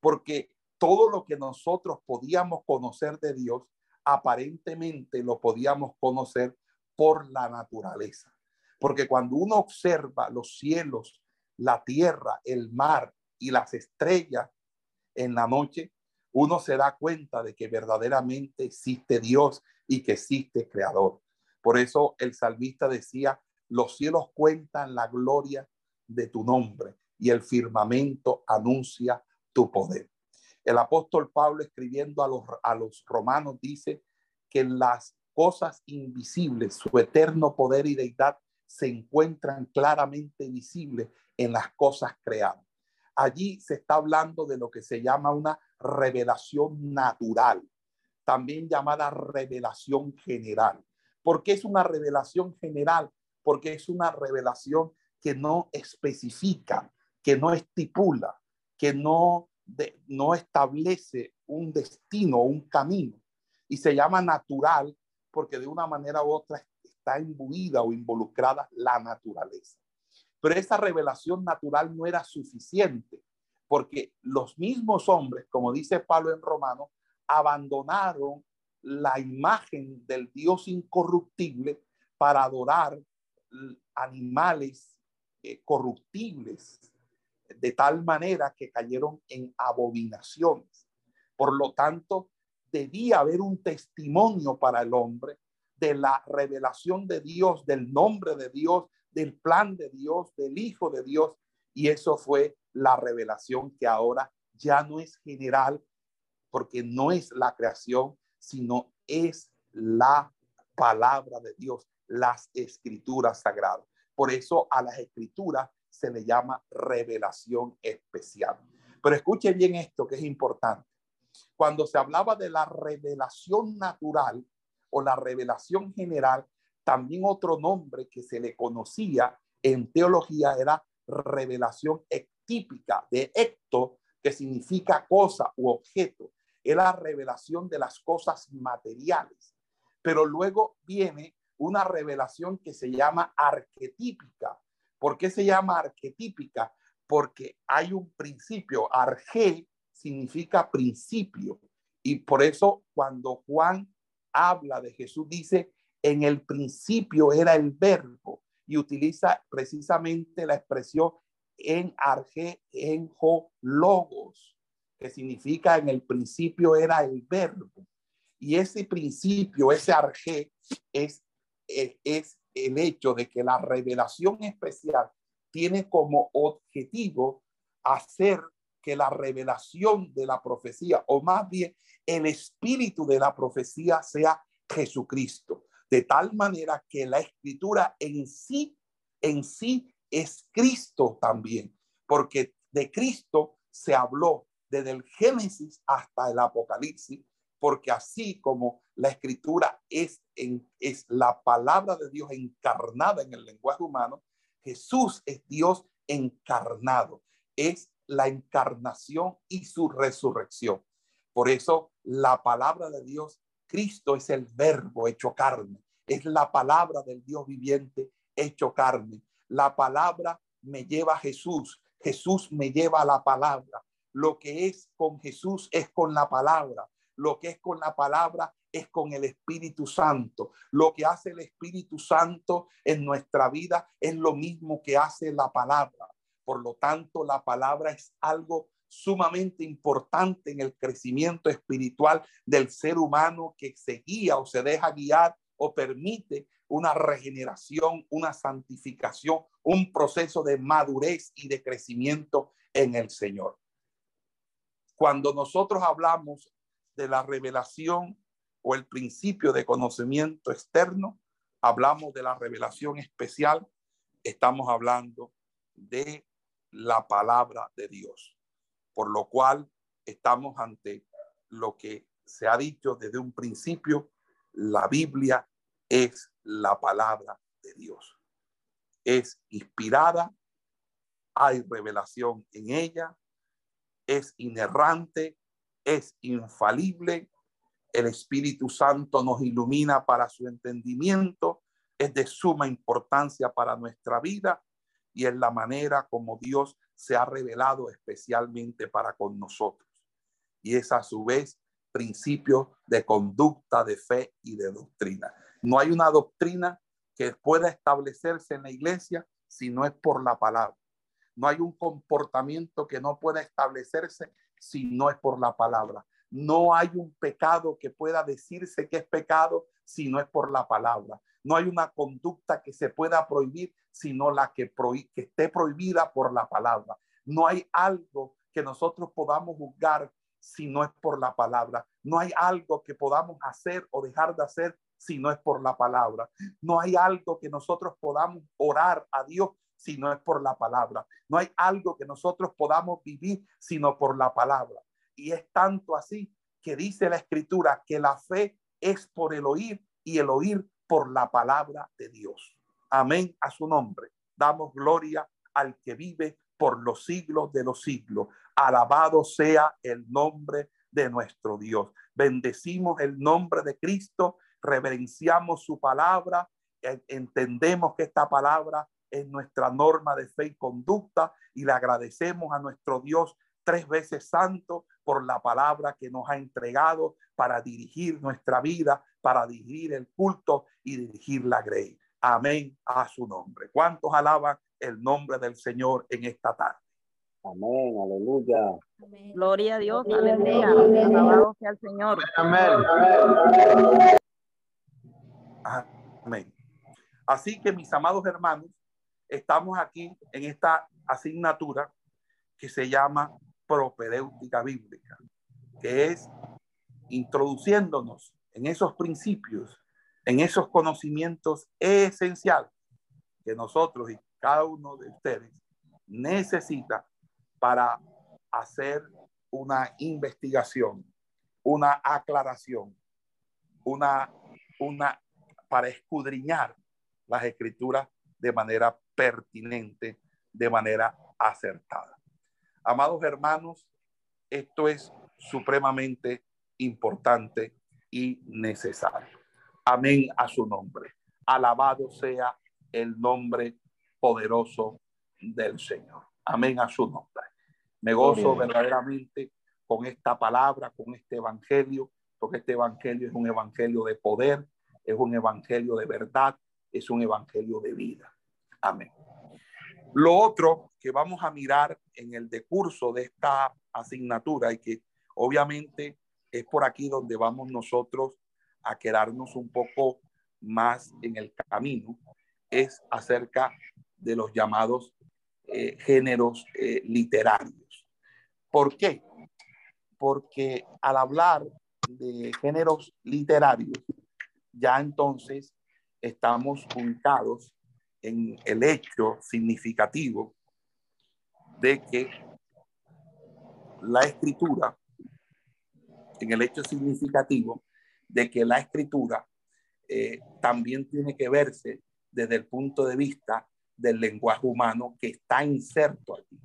Porque todo lo que nosotros podíamos conocer de Dios, aparentemente lo podíamos conocer por la naturaleza. Porque cuando uno observa los cielos, la tierra, el mar y las estrellas en la noche, uno se da cuenta de que verdaderamente existe Dios y que existe Creador. Por eso el salmista decía, los cielos cuentan la gloria de tu nombre y el firmamento anuncia tu poder. El apóstol Pablo escribiendo a los, a los romanos dice que las cosas invisibles, su eterno poder y deidad se encuentran claramente visibles en las cosas creadas. Allí se está hablando de lo que se llama una revelación natural, también llamada revelación general. ¿Por qué es una revelación general? Porque es una revelación que no especifica, que no estipula, que no, no establece un destino, un camino. Y se llama natural porque de una manera u otra está imbuida o involucrada la naturaleza. Pero esa revelación natural no era suficiente porque los mismos hombres, como dice Pablo en Romano, abandonaron la imagen del Dios incorruptible para adorar animales eh, corruptibles, de tal manera que cayeron en abominaciones. Por lo tanto, debía haber un testimonio para el hombre de la revelación de Dios, del nombre de Dios, del plan de Dios, del Hijo de Dios. Y eso fue la revelación que ahora ya no es general, porque no es la creación, sino es la palabra de Dios, las escrituras sagradas. Por eso a las escrituras se le llama revelación especial. Pero escuche bien esto que es importante. Cuando se hablaba de la revelación natural o la revelación general, también otro nombre que se le conocía en teología era revelación ectípica de ecto, que significa cosa u objeto. Era revelación de las cosas materiales. Pero luego viene una revelación que se llama arquetípica. ¿Por qué se llama arquetípica? Porque hay un principio. Arge significa principio. Y por eso cuando Juan habla de Jesús, dice, en el principio era el verbo y utiliza precisamente la expresión en arge, en jo, logos, que significa en el principio era el verbo. Y ese principio, ese arge, es es el hecho de que la revelación especial tiene como objetivo hacer que la revelación de la profecía, o más bien el espíritu de la profecía, sea Jesucristo. De tal manera que la escritura en sí, en sí es Cristo también, porque de Cristo se habló desde el Génesis hasta el Apocalipsis, porque así como la escritura es, la palabra de Dios encarnada en el lenguaje humano, Jesús es Dios encarnado, es la encarnación y su resurrección. Por eso la palabra de Dios, Cristo es el verbo hecho carne, es la palabra del Dios viviente hecho carne. La palabra me lleva a Jesús, Jesús me lleva a la palabra. Lo que es con Jesús es con la palabra. Lo que es con la palabra es con el Espíritu Santo. Lo que hace el Espíritu Santo en nuestra vida es lo mismo que hace la palabra. Por lo tanto, la palabra es algo sumamente importante en el crecimiento espiritual del ser humano que se guía o se deja guiar o permite una regeneración, una santificación, un proceso de madurez y de crecimiento en el Señor. Cuando nosotros hablamos de la revelación o el principio de conocimiento externo, hablamos de la revelación especial, estamos hablando de la palabra de Dios, por lo cual estamos ante lo que se ha dicho desde un principio, la Biblia es la palabra de Dios. Es inspirada, hay revelación en ella, es inerrante, es infalible, el Espíritu Santo nos ilumina para su entendimiento, es de suma importancia para nuestra vida y es la manera como Dios se ha revelado especialmente para con nosotros. Y es a su vez principio de conducta, de fe y de doctrina. No hay una doctrina que pueda establecerse en la iglesia si no es por la palabra. No hay un comportamiento que no pueda establecerse si no es por la palabra. No hay un pecado que pueda decirse que es pecado si no es por la palabra. No hay una conducta que se pueda prohibir sino la que, que esté prohibida por la palabra. No hay algo que nosotros podamos juzgar si no es por la palabra. No hay algo que podamos hacer o dejar de hacer si no es por la palabra. No hay algo que nosotros podamos orar a Dios si no es por la palabra. No hay algo que nosotros podamos vivir sino por la palabra. Y es tanto así que dice la escritura que la fe es por el oír y el oír por la palabra de Dios. Amén a su nombre. Damos gloria al que vive por los siglos de los siglos. Alabado sea el nombre de nuestro Dios. Bendecimos el nombre de Cristo, reverenciamos su palabra, entendemos que esta palabra es nuestra norma de fe y conducta y le agradecemos a nuestro Dios tres veces santo por la palabra que nos ha entregado para dirigir nuestra vida, para dirigir el culto y dirigir la grey. Amén a su nombre. ¿Cuántos alaban el nombre del Señor en esta tarde? Amén, aleluya. Gloria a Dios, aleluya. Alabado sea el Señor. Amén. Amén. Así que mis amados hermanos, estamos aquí en esta asignatura que se llama propedéutica bíblica, que es introduciéndonos en esos principios, en esos conocimientos esenciales que nosotros y cada uno de ustedes necesita para hacer una investigación, una aclaración, una, una, para escudriñar las escrituras de manera pertinente, de manera acertada. Amados hermanos, esto es supremamente importante y necesario. Amén a su nombre. Alabado sea el nombre poderoso del Señor. Amén a su nombre. Me gozo verdaderamente con esta palabra, con este evangelio, porque este evangelio es un evangelio de poder, es un evangelio de verdad, es un evangelio de vida. Amén. Lo otro que vamos a mirar en el decurso de esta asignatura y que obviamente es por aquí donde vamos nosotros a quedarnos un poco más en el camino, es acerca de los llamados eh, géneros eh, literarios. ¿Por qué? Porque al hablar de géneros literarios, ya entonces estamos ubicados en el hecho significativo de que la escritura, en el hecho significativo de que la escritura eh, también tiene que verse desde el punto de vista del lenguaje humano que está inserto aquí.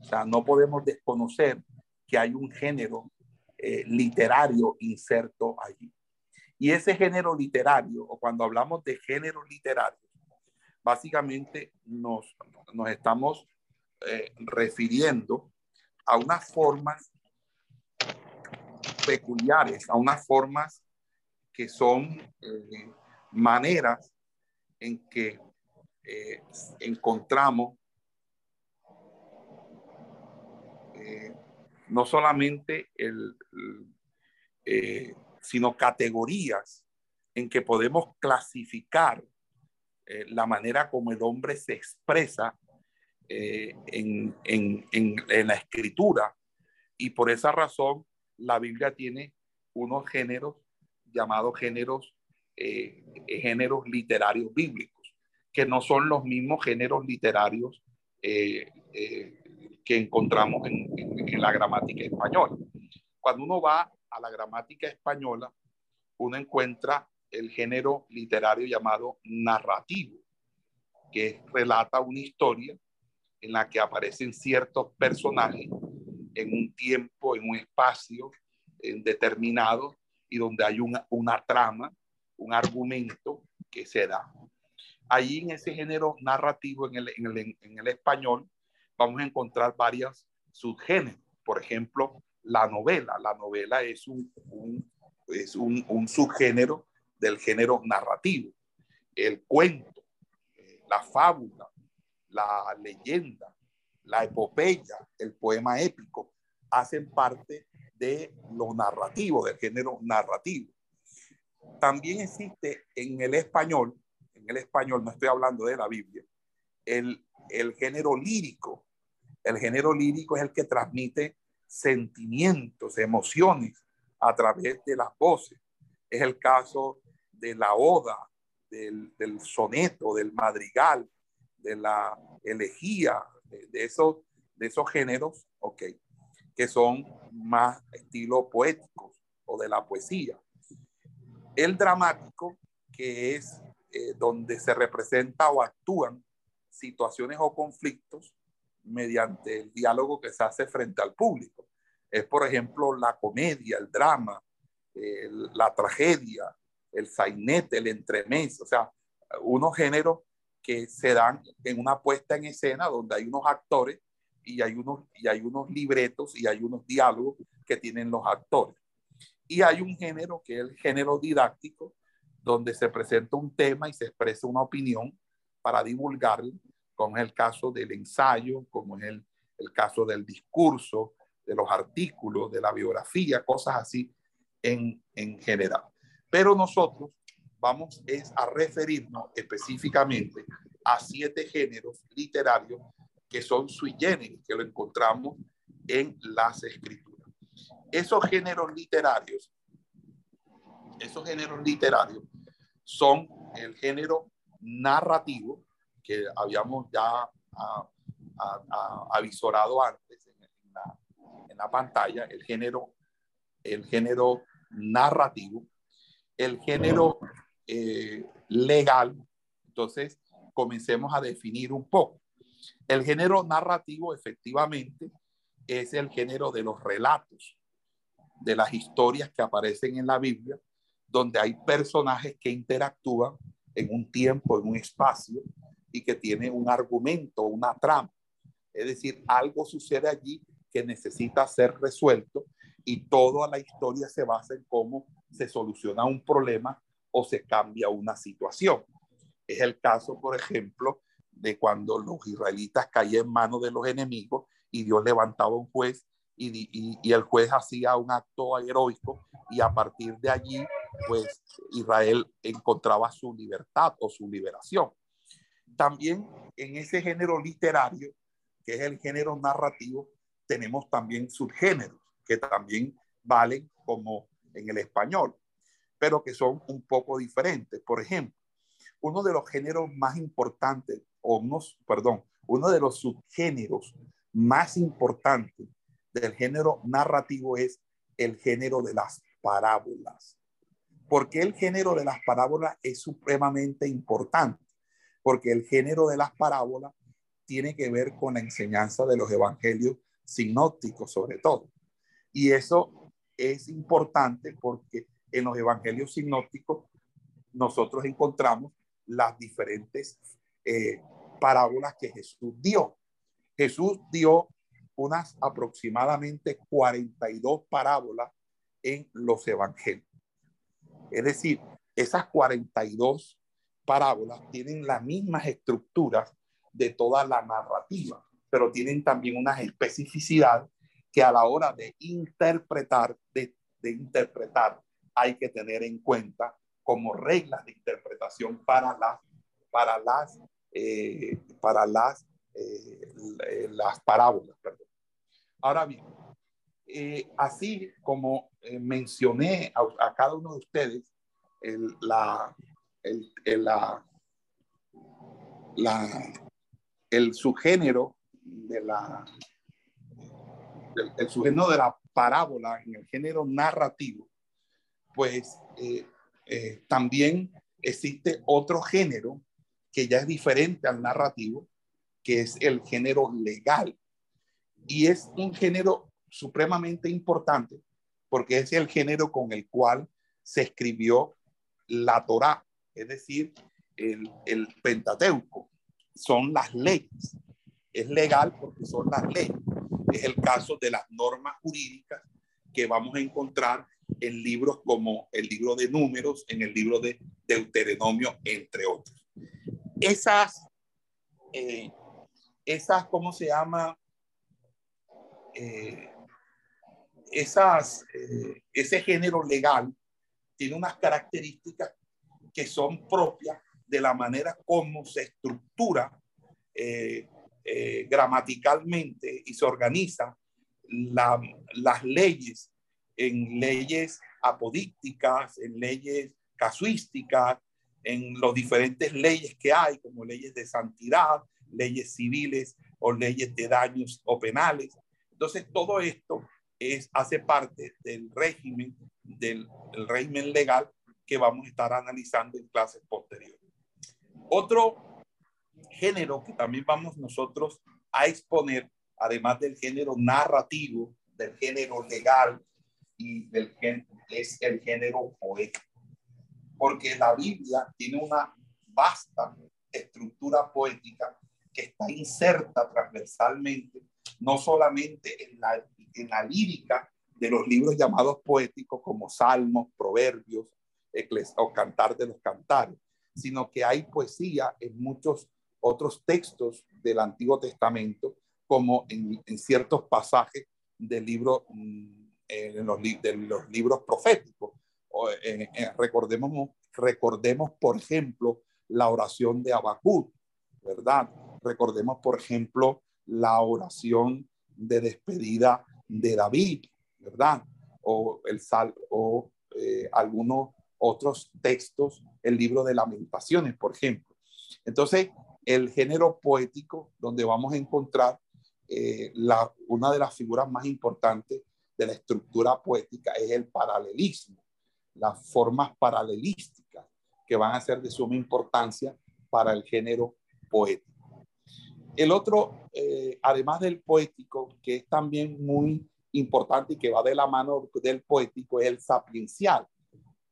O sea, no podemos desconocer que hay un género eh, literario inserto allí. Y ese género literario, o cuando hablamos de género literario, básicamente nos, nos estamos eh, refiriendo a unas formas peculiares, a unas formas que son eh, maneras en que eh, encontramos no solamente el, sino categorías en que podemos clasificar eh, la manera como el hombre se expresa eh, en, en, en, la escritura. Y por esa razón, la Biblia tiene unos géneros llamados géneros, eh, géneros literarios bíblicos, que no son los mismos géneros literarios que encontramos en, en la gramática española. Cuando uno va a la gramática española, uno encuentra el género literario llamado narrativo, que relata una historia en la que aparecen ciertos personajes en un tiempo, en un espacio determinado y donde hay una, una trama, un argumento que se da. Ahí en ese género narrativo, en el, en el, en el español, vamos a encontrar varios subgéneros. Por ejemplo, la novela. La novela es un, un es un, un, subgénero del género narrativo. El cuento, eh, la fábula, la leyenda, la epopeya, el poema épico, hacen parte de lo narrativo, del género narrativo. También existe en el español, en el español, no estoy hablando de la Biblia, el, el género lírico. El género lírico es el que transmite sentimientos, emociones a través de las voces. Es el caso de la oda, del, soneto, del madrigal, de la elegía, de, de, esos, de esos géneros, ok, que son más estilo poéticos o de la poesía. El dramático, que es eh, donde se representa o actúan situaciones o conflictos mediante el diálogo que se hace frente al público. Es, por ejemplo, la comedia, el drama, eh, la tragedia, el sainete, el entremés, o sea, unos géneros que se dan en una puesta en escena donde hay unos actores y hay unos, y hay unos libretos y hay unos diálogos que tienen los actores. Y hay un género que es el género didáctico, donde se presenta un tema y se expresa una opinión para divulgarlo, como es el caso del ensayo, como es el, el caso del discurso, de los artículos, de la biografía, cosas así en, en general. Pero nosotros vamos es a referirnos específicamente a siete géneros literarios que son sui generis, que lo encontramos en las escrituras. Esos géneros literarios, esos géneros literarios son el género narrativo, que habíamos ya a, a, a, avisorado antes en, en, la, en, la, pantalla, el género, el género narrativo, el género eh, legal. Entonces, comencemos a definir un poco. El género narrativo efectivamente es el género de los relatos, de las historias que aparecen en la Biblia, donde hay personajes que interactúan en un tiempo, en un espacio y que tiene un argumento, una trama. Es decir, algo sucede allí que necesita ser resuelto y toda la historia se basa en cómo se soluciona un problema o se cambia una situación. Es el caso, por ejemplo, de cuando los israelitas caían en manos de los enemigos y Dios levantaba un juez y, el juez hacía un acto heroico y a partir de allí, pues Israel encontraba su libertad o su liberación. También en ese género literario, que es el género narrativo, tenemos también subgéneros que también valen como en el español, pero que son un poco diferentes. Por ejemplo, uno de los géneros más importantes o unos, perdón, uno de los subgéneros más importantes del género narrativo es el género de las parábolas. porque el género de las parábolas es supremamente importante? Porque el género de las parábolas tiene que ver con la enseñanza de los evangelios sinópticos sobre todo. Y eso es importante porque en los evangelios sinópticos nosotros encontramos las diferentes eh, parábolas que Jesús dio. Jesús dio unas aproximadamente 42 parábolas en los evangelios. Es decir, esas 42 parábolas tienen las mismas estructuras de toda la narrativa, pero tienen también unas especificidades que a la hora de interpretar, de, interpretar, hay que tener en cuenta como reglas de interpretación para las, para las eh, para las, eh, eh, las parábolas. Ahora bien, así como mencioné a, a, cada uno de ustedes el, la, el, el, la, la, el subgénero de la el, el, subgénero de la parábola en el género narrativo, pues eh, también existe otro género que ya es diferente al narrativo, que es el género legal. Y es un género supremamente importante porque es el género con el cual se escribió la Torá. Es decir, el, el Pentateuco, son las leyes. Es legal porque son las leyes. Es el caso de las normas jurídicas que vamos a encontrar en libros como el libro de números, en el libro de Deuteronomio, entre otros. Esas, eh, esas, ¿cómo se llama? Eh, esas, eh, ese género legal tiene unas características que son propias de la manera como se estructura gramaticalmente y se organiza las leyes en leyes apodícticas, en leyes casuísticas, en las diferentes leyes que hay, como leyes de santidad, leyes civiles o leyes de daños o penales. Entonces, todo esto es, hace parte del régimen, del régimen legal que vamos a estar analizando en clases posteriores. Otro género que también vamos nosotros a exponer, además del género narrativo, del género legal y del es el género poético. Porque la Biblia tiene una vasta estructura poética que está inserta transversalmente, no solamente en la, en la lírica de los libros llamados poéticos como Salmos, Proverbios o Cantar de los Cantares, sino que hay poesía en muchos otros textos del Antiguo Testamento, como en, en ciertos pasajes del libro mm, en los, de los libros proféticos. recordemos, recordemos, por ejemplo, la oración de Abacud, ¿verdad? Recordemos, por ejemplo, la oración de despedida de David, ¿verdad? O, el sal, o eh, algunos otros textos, el libro de lamentaciones, por ejemplo. Entonces, el género poético, donde vamos a encontrar eh, una de las figuras más importantes de la estructura poética es el paralelismo, las formas paralelísticas que van a ser de suma importancia para el género poético. El otro, eh, además del poético, que es también muy importante y que va de la mano del poético, es el sapiencial,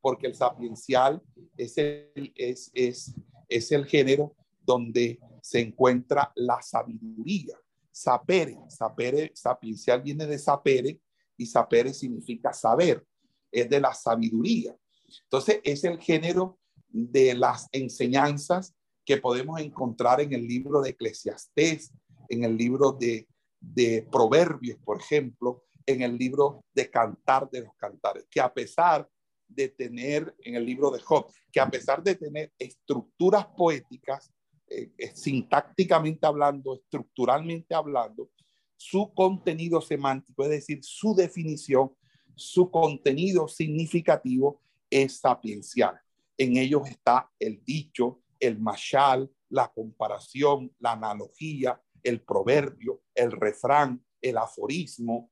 porque el sapiencial es el, es, es, es el género donde se encuentra la sabiduría. Sapere, sapere, sapiencial viene de sapere, y sapere significa saber, es de la sabiduría. Entonces, es el género de las enseñanzas que podemos encontrar en el libro de Eclesiastés, en el libro de, de Proverbios, por ejemplo, en el libro de Cantar de los Cantares, que a pesar de tener, en el libro de Job, que a pesar de tener estructuras poéticas, eh, eh, sintácticamente hablando, estructuralmente hablando, su contenido semántico, es decir, su definición, su contenido significativo es sapiencial. En ellos está el dicho, el mashal, la comparación, la analogía, el proverbio, el refrán, el aforismo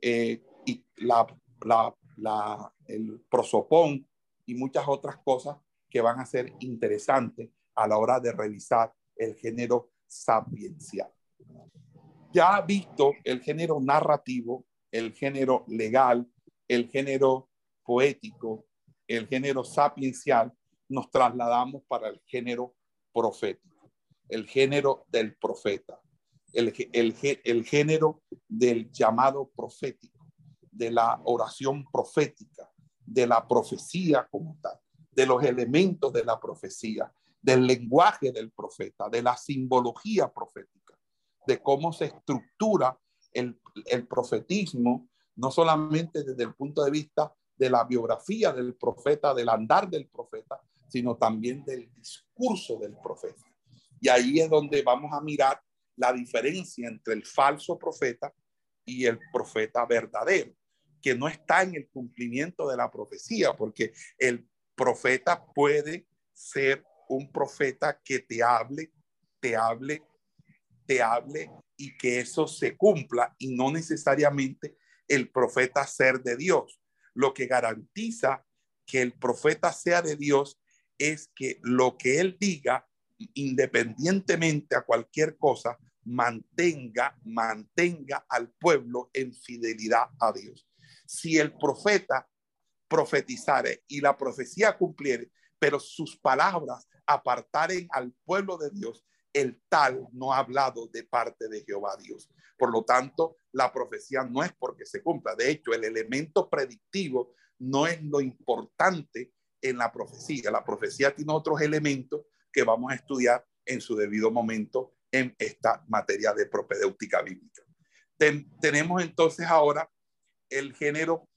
eh, y la, la, el prosopón y muchas otras cosas que van a ser interesantes a la hora de revisar el género sapiencial. Ya ha visto el género narrativo, el género legal, el género poético, el género sapiencial, nos trasladamos para el género profético, el género del profeta, el, el, género del llamado profético, de la oración profética, de la profecía como tal, de los elementos de la profecía, del lenguaje del profeta, de la simbología profética de cómo se estructura el, profetismo, no solamente desde el punto de vista de la biografía del profeta, del andar del profeta, sino también del discurso del profeta. Y ahí es donde vamos a mirar la diferencia entre el falso profeta y el profeta verdadero, que no está en el cumplimiento de la profecía, porque el profeta puede ser un profeta que te hable, te hable te hable y que eso se cumpla y no necesariamente el profeta ser de Dios. Lo que garantiza que el profeta sea de Dios es que lo que él diga, independientemente a cualquier cosa, mantenga, mantenga al pueblo en fidelidad a Dios. Si el profeta profetizare y la profecía cumpliere, pero sus palabras apartaren al pueblo de Dios, el tal no ha hablado de parte de Jehová Dios. Por lo tanto, la profecía no es porque se cumpla. De hecho, el elemento predictivo no es lo importante en la profecía. La profecía tiene otros elementos que vamos a estudiar en su debido momento en esta materia de propedéutica bíblica. tenemos entonces ahora el género,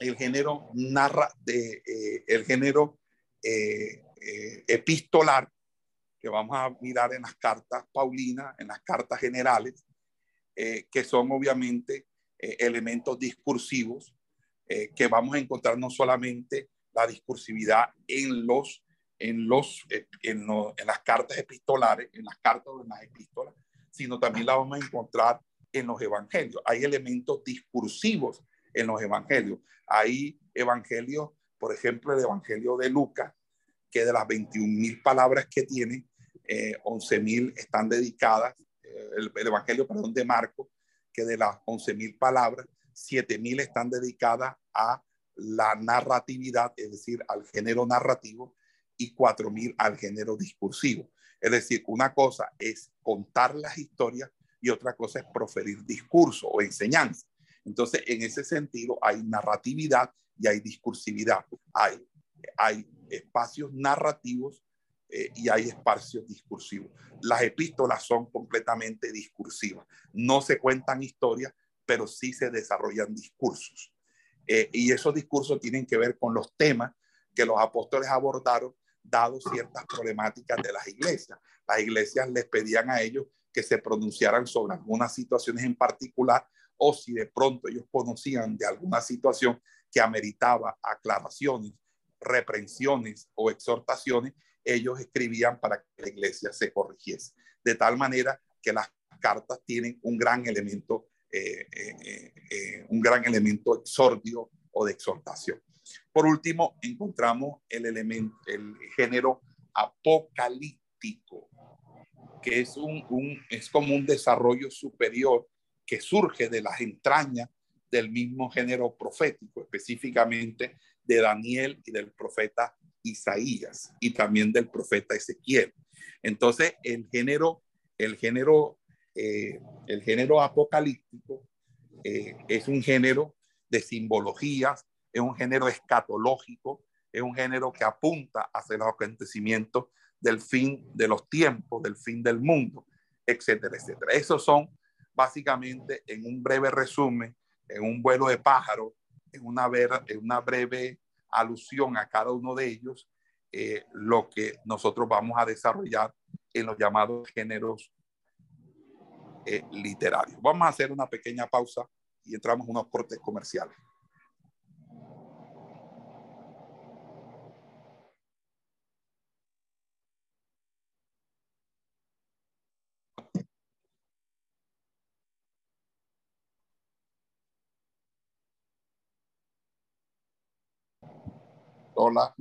el género narra de eh, el género eh, eh, epistolar que vamos a mirar en las cartas paulinas, en las cartas generales, que son obviamente elementos discursivos que vamos a encontrar no solamente la discursividad en los en los en, en las cartas epistolares, en las cartas o en las epístolas, sino también la vamos a encontrar en los evangelios. Hay elementos discursivos en los evangelios. Hay evangelios, por ejemplo, el evangelio de Lucas, que de las 21 mil palabras que tiene, eh, 11 mil están dedicadas, eh, el, evangelio, perdón, de Marco, que de las 11 mil palabras, 7 mil están dedicadas a la narratividad, es decir, al género narrativo, y 4 mil al género discursivo. Es decir, una cosa es contar las historias y otra cosa es proferir discurso o enseñanza. Entonces, en ese sentido, hay narratividad y hay discursividad. Hay, hay espacios narrativos eh, y hay espacios discursivos. Las epístolas son completamente discursivas. No se cuentan historias, pero sí se desarrollan discursos. Eh, y esos discursos tienen que ver con los temas que los apóstoles abordaron, dado ciertas problemáticas de las iglesias. Las iglesias les pedían a ellos que se pronunciaran sobre algunas situaciones en particular o si de pronto ellos conocían de alguna situación que ameritaba aclaraciones, reprensiones o exhortaciones, ellos escribían para que la iglesia se corrigiese. De tal manera que las cartas tienen un gran elemento, eh, eh, eh, un gran elemento exordio o de exhortación. Por último, encontramos el elemento, el género apocalíptico, que es, un, es como un desarrollo superior que surge de las entrañas del mismo género profético, específicamente de Daniel y del profeta Isaías y también del profeta Ezequiel. Entonces, el género, el género, eh, el género apocalíptico eh, es un género de simbologías, es un género escatológico, es un género que apunta hacia los acontecimientos del fin de los tiempos, del fin del mundo, etcétera, etcétera. Esos son básicamente, en un breve resumen, en un vuelo de pájaro, en una, en una breve alusión a cada uno de ellos, eh, lo que nosotros vamos a desarrollar en los llamados géneros eh, literarios. Vamos a hacer una pequeña pausa y entramos en unos cortes comerciales. Hola.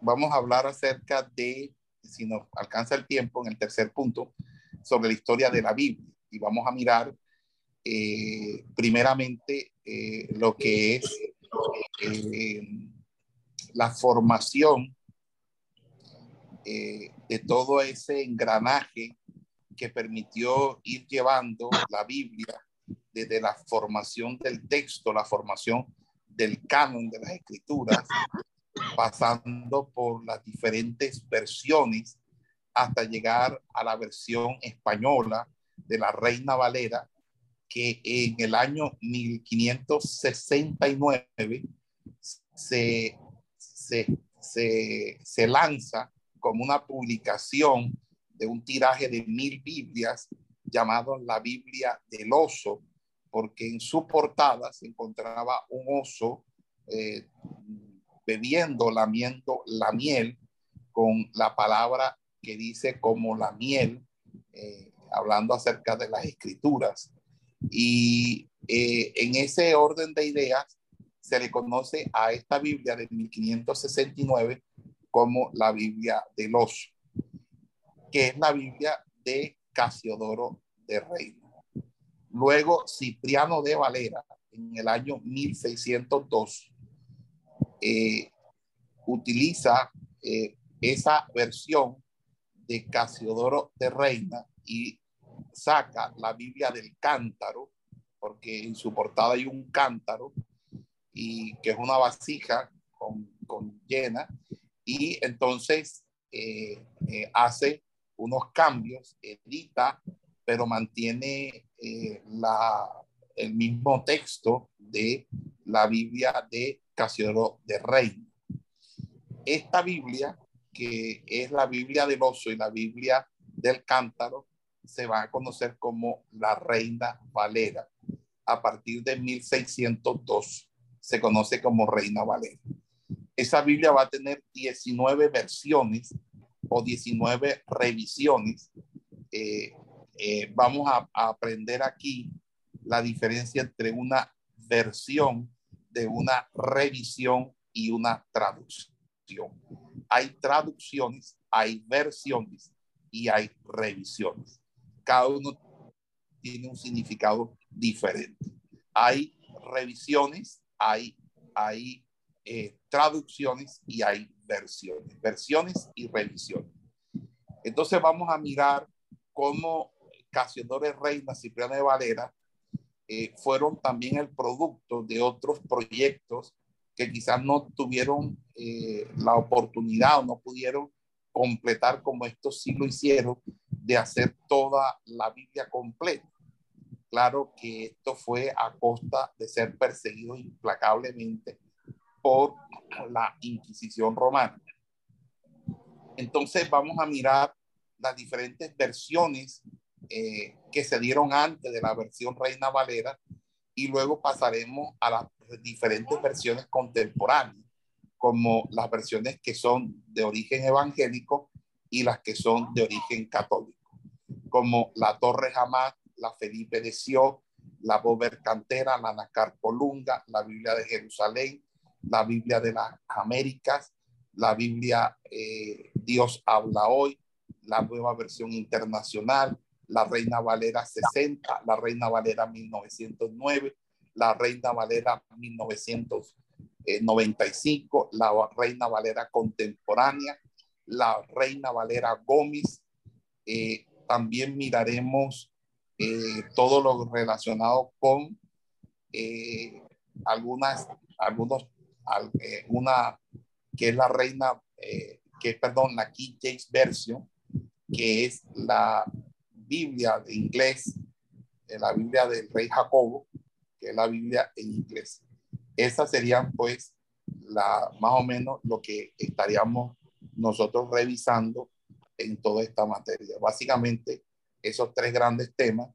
Vamos a hablar acerca de, si nos alcanza el tiempo, en el tercer punto, sobre la historia de la Biblia. Y vamos a mirar eh, primeramente eh, lo que es eh, la formación de todo ese engranaje que permitió ir llevando la Biblia desde la formación del texto, la formación del canon de las escrituras, pasando por las diferentes versiones hasta llegar a la versión española de la Reina Valera, que en el año 1569 se, se, se, se lanza como una publicación de un tiraje de mil Biblias llamado la Biblia del Oso, porque en su portada se encontraba un oso eh, bebiendo, lamiendo la miel con la palabra que dice como la miel, eh, hablando acerca de las escrituras. Y eh, en ese orden de ideas se le conoce a esta Biblia de 1569 como la Biblia del oso, que es la Biblia de Casiodoro de Reino. Luego, Cipriano de Valera, en el año 1602, eh, utiliza eh, esa versión de Casiodoro de Reina y saca la Biblia del cántaro, porque en su portada hay un cántaro y que es una vasija con, con llena, y entonces eh, hace unos cambios, edita, pero mantiene eh, el mismo texto de la Biblia de Casiodoro de Reina. Esta Biblia, que es la Biblia del oso y la Biblia del cántaro, se va a conocer como la Reina Valera. A partir de 1602 se conoce como Reina Valera. Esa Biblia va a tener 19 versiones o 19 revisiones. Eh, eh, vamos a, aprender aquí la diferencia entre una versión de una revisión y una traducción. Hay traducciones, hay versiones y hay revisiones. Cada uno tiene un significado diferente. Hay revisiones, hay, hay eh, traducciones y hay versiones, versiones y revisiones. Entonces vamos a mirar cómo Casiodores Reina, Cipriano de Valera, eh, fueron también el producto de otros proyectos que quizás no tuvieron eh, la oportunidad o no pudieron completar como estos sí lo hicieron, de hacer toda la Biblia completa. Claro que esto fue a costa de ser perseguido implacablemente por la Inquisición romana. Entonces vamos a mirar las diferentes versiones eh, que se dieron antes de la versión Reina Valera y luego pasaremos a las diferentes versiones contemporáneas como las versiones que son de origen evangélico y las que son de origen católico, como la Torre Jamás, la Felipe de Sió, la Bober Cantera, la Nacar Colunga, la Biblia de Jerusalén, la Biblia de las Américas, la Biblia eh, Dios habla hoy, la nueva versión internacional, la Reina Valera 60, la Reina Valera 1909, la Reina Valera 1900 95, la Reina Valera contemporánea, la Reina Valera Gómez. Eh, también miraremos eh, todo lo relacionado con eh, algunas, algunos, una que es la Reina, que perdón, la King James Version, que es la Biblia de inglés, la Biblia del Rey Jacobo, que es la Biblia en inglés. Esas serían pues la, más o menos lo que estaríamos nosotros revisando en toda esta materia. Básicamente esos tres grandes temas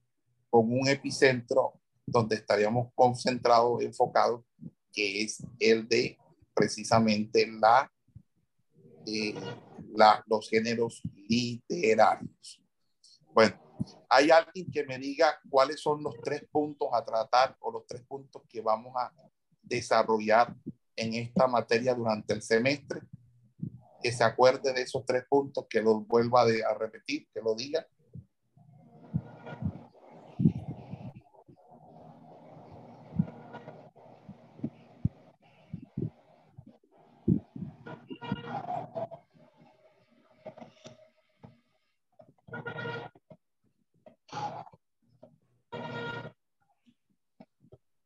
con un epicentro donde estaríamos concentrados, enfocados, que es el de precisamente la, eh, la, los géneros literarios. Bueno, hay alguien que me diga cuáles son los tres puntos a tratar o los tres puntos que vamos a desarrollar en esta materia durante el semestre, que se acuerde de esos tres puntos, que los vuelva a repetir, que lo diga.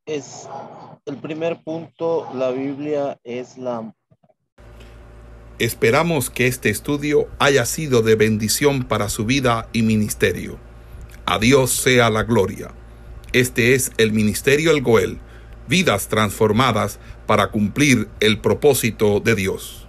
Es el primer punto, la Biblia es la... Esperamos que este estudio haya sido de bendición para su vida y ministerio. A Dios sea la gloria. Este es el Ministerio El Goel, vidas transformadas para cumplir el propósito de Dios.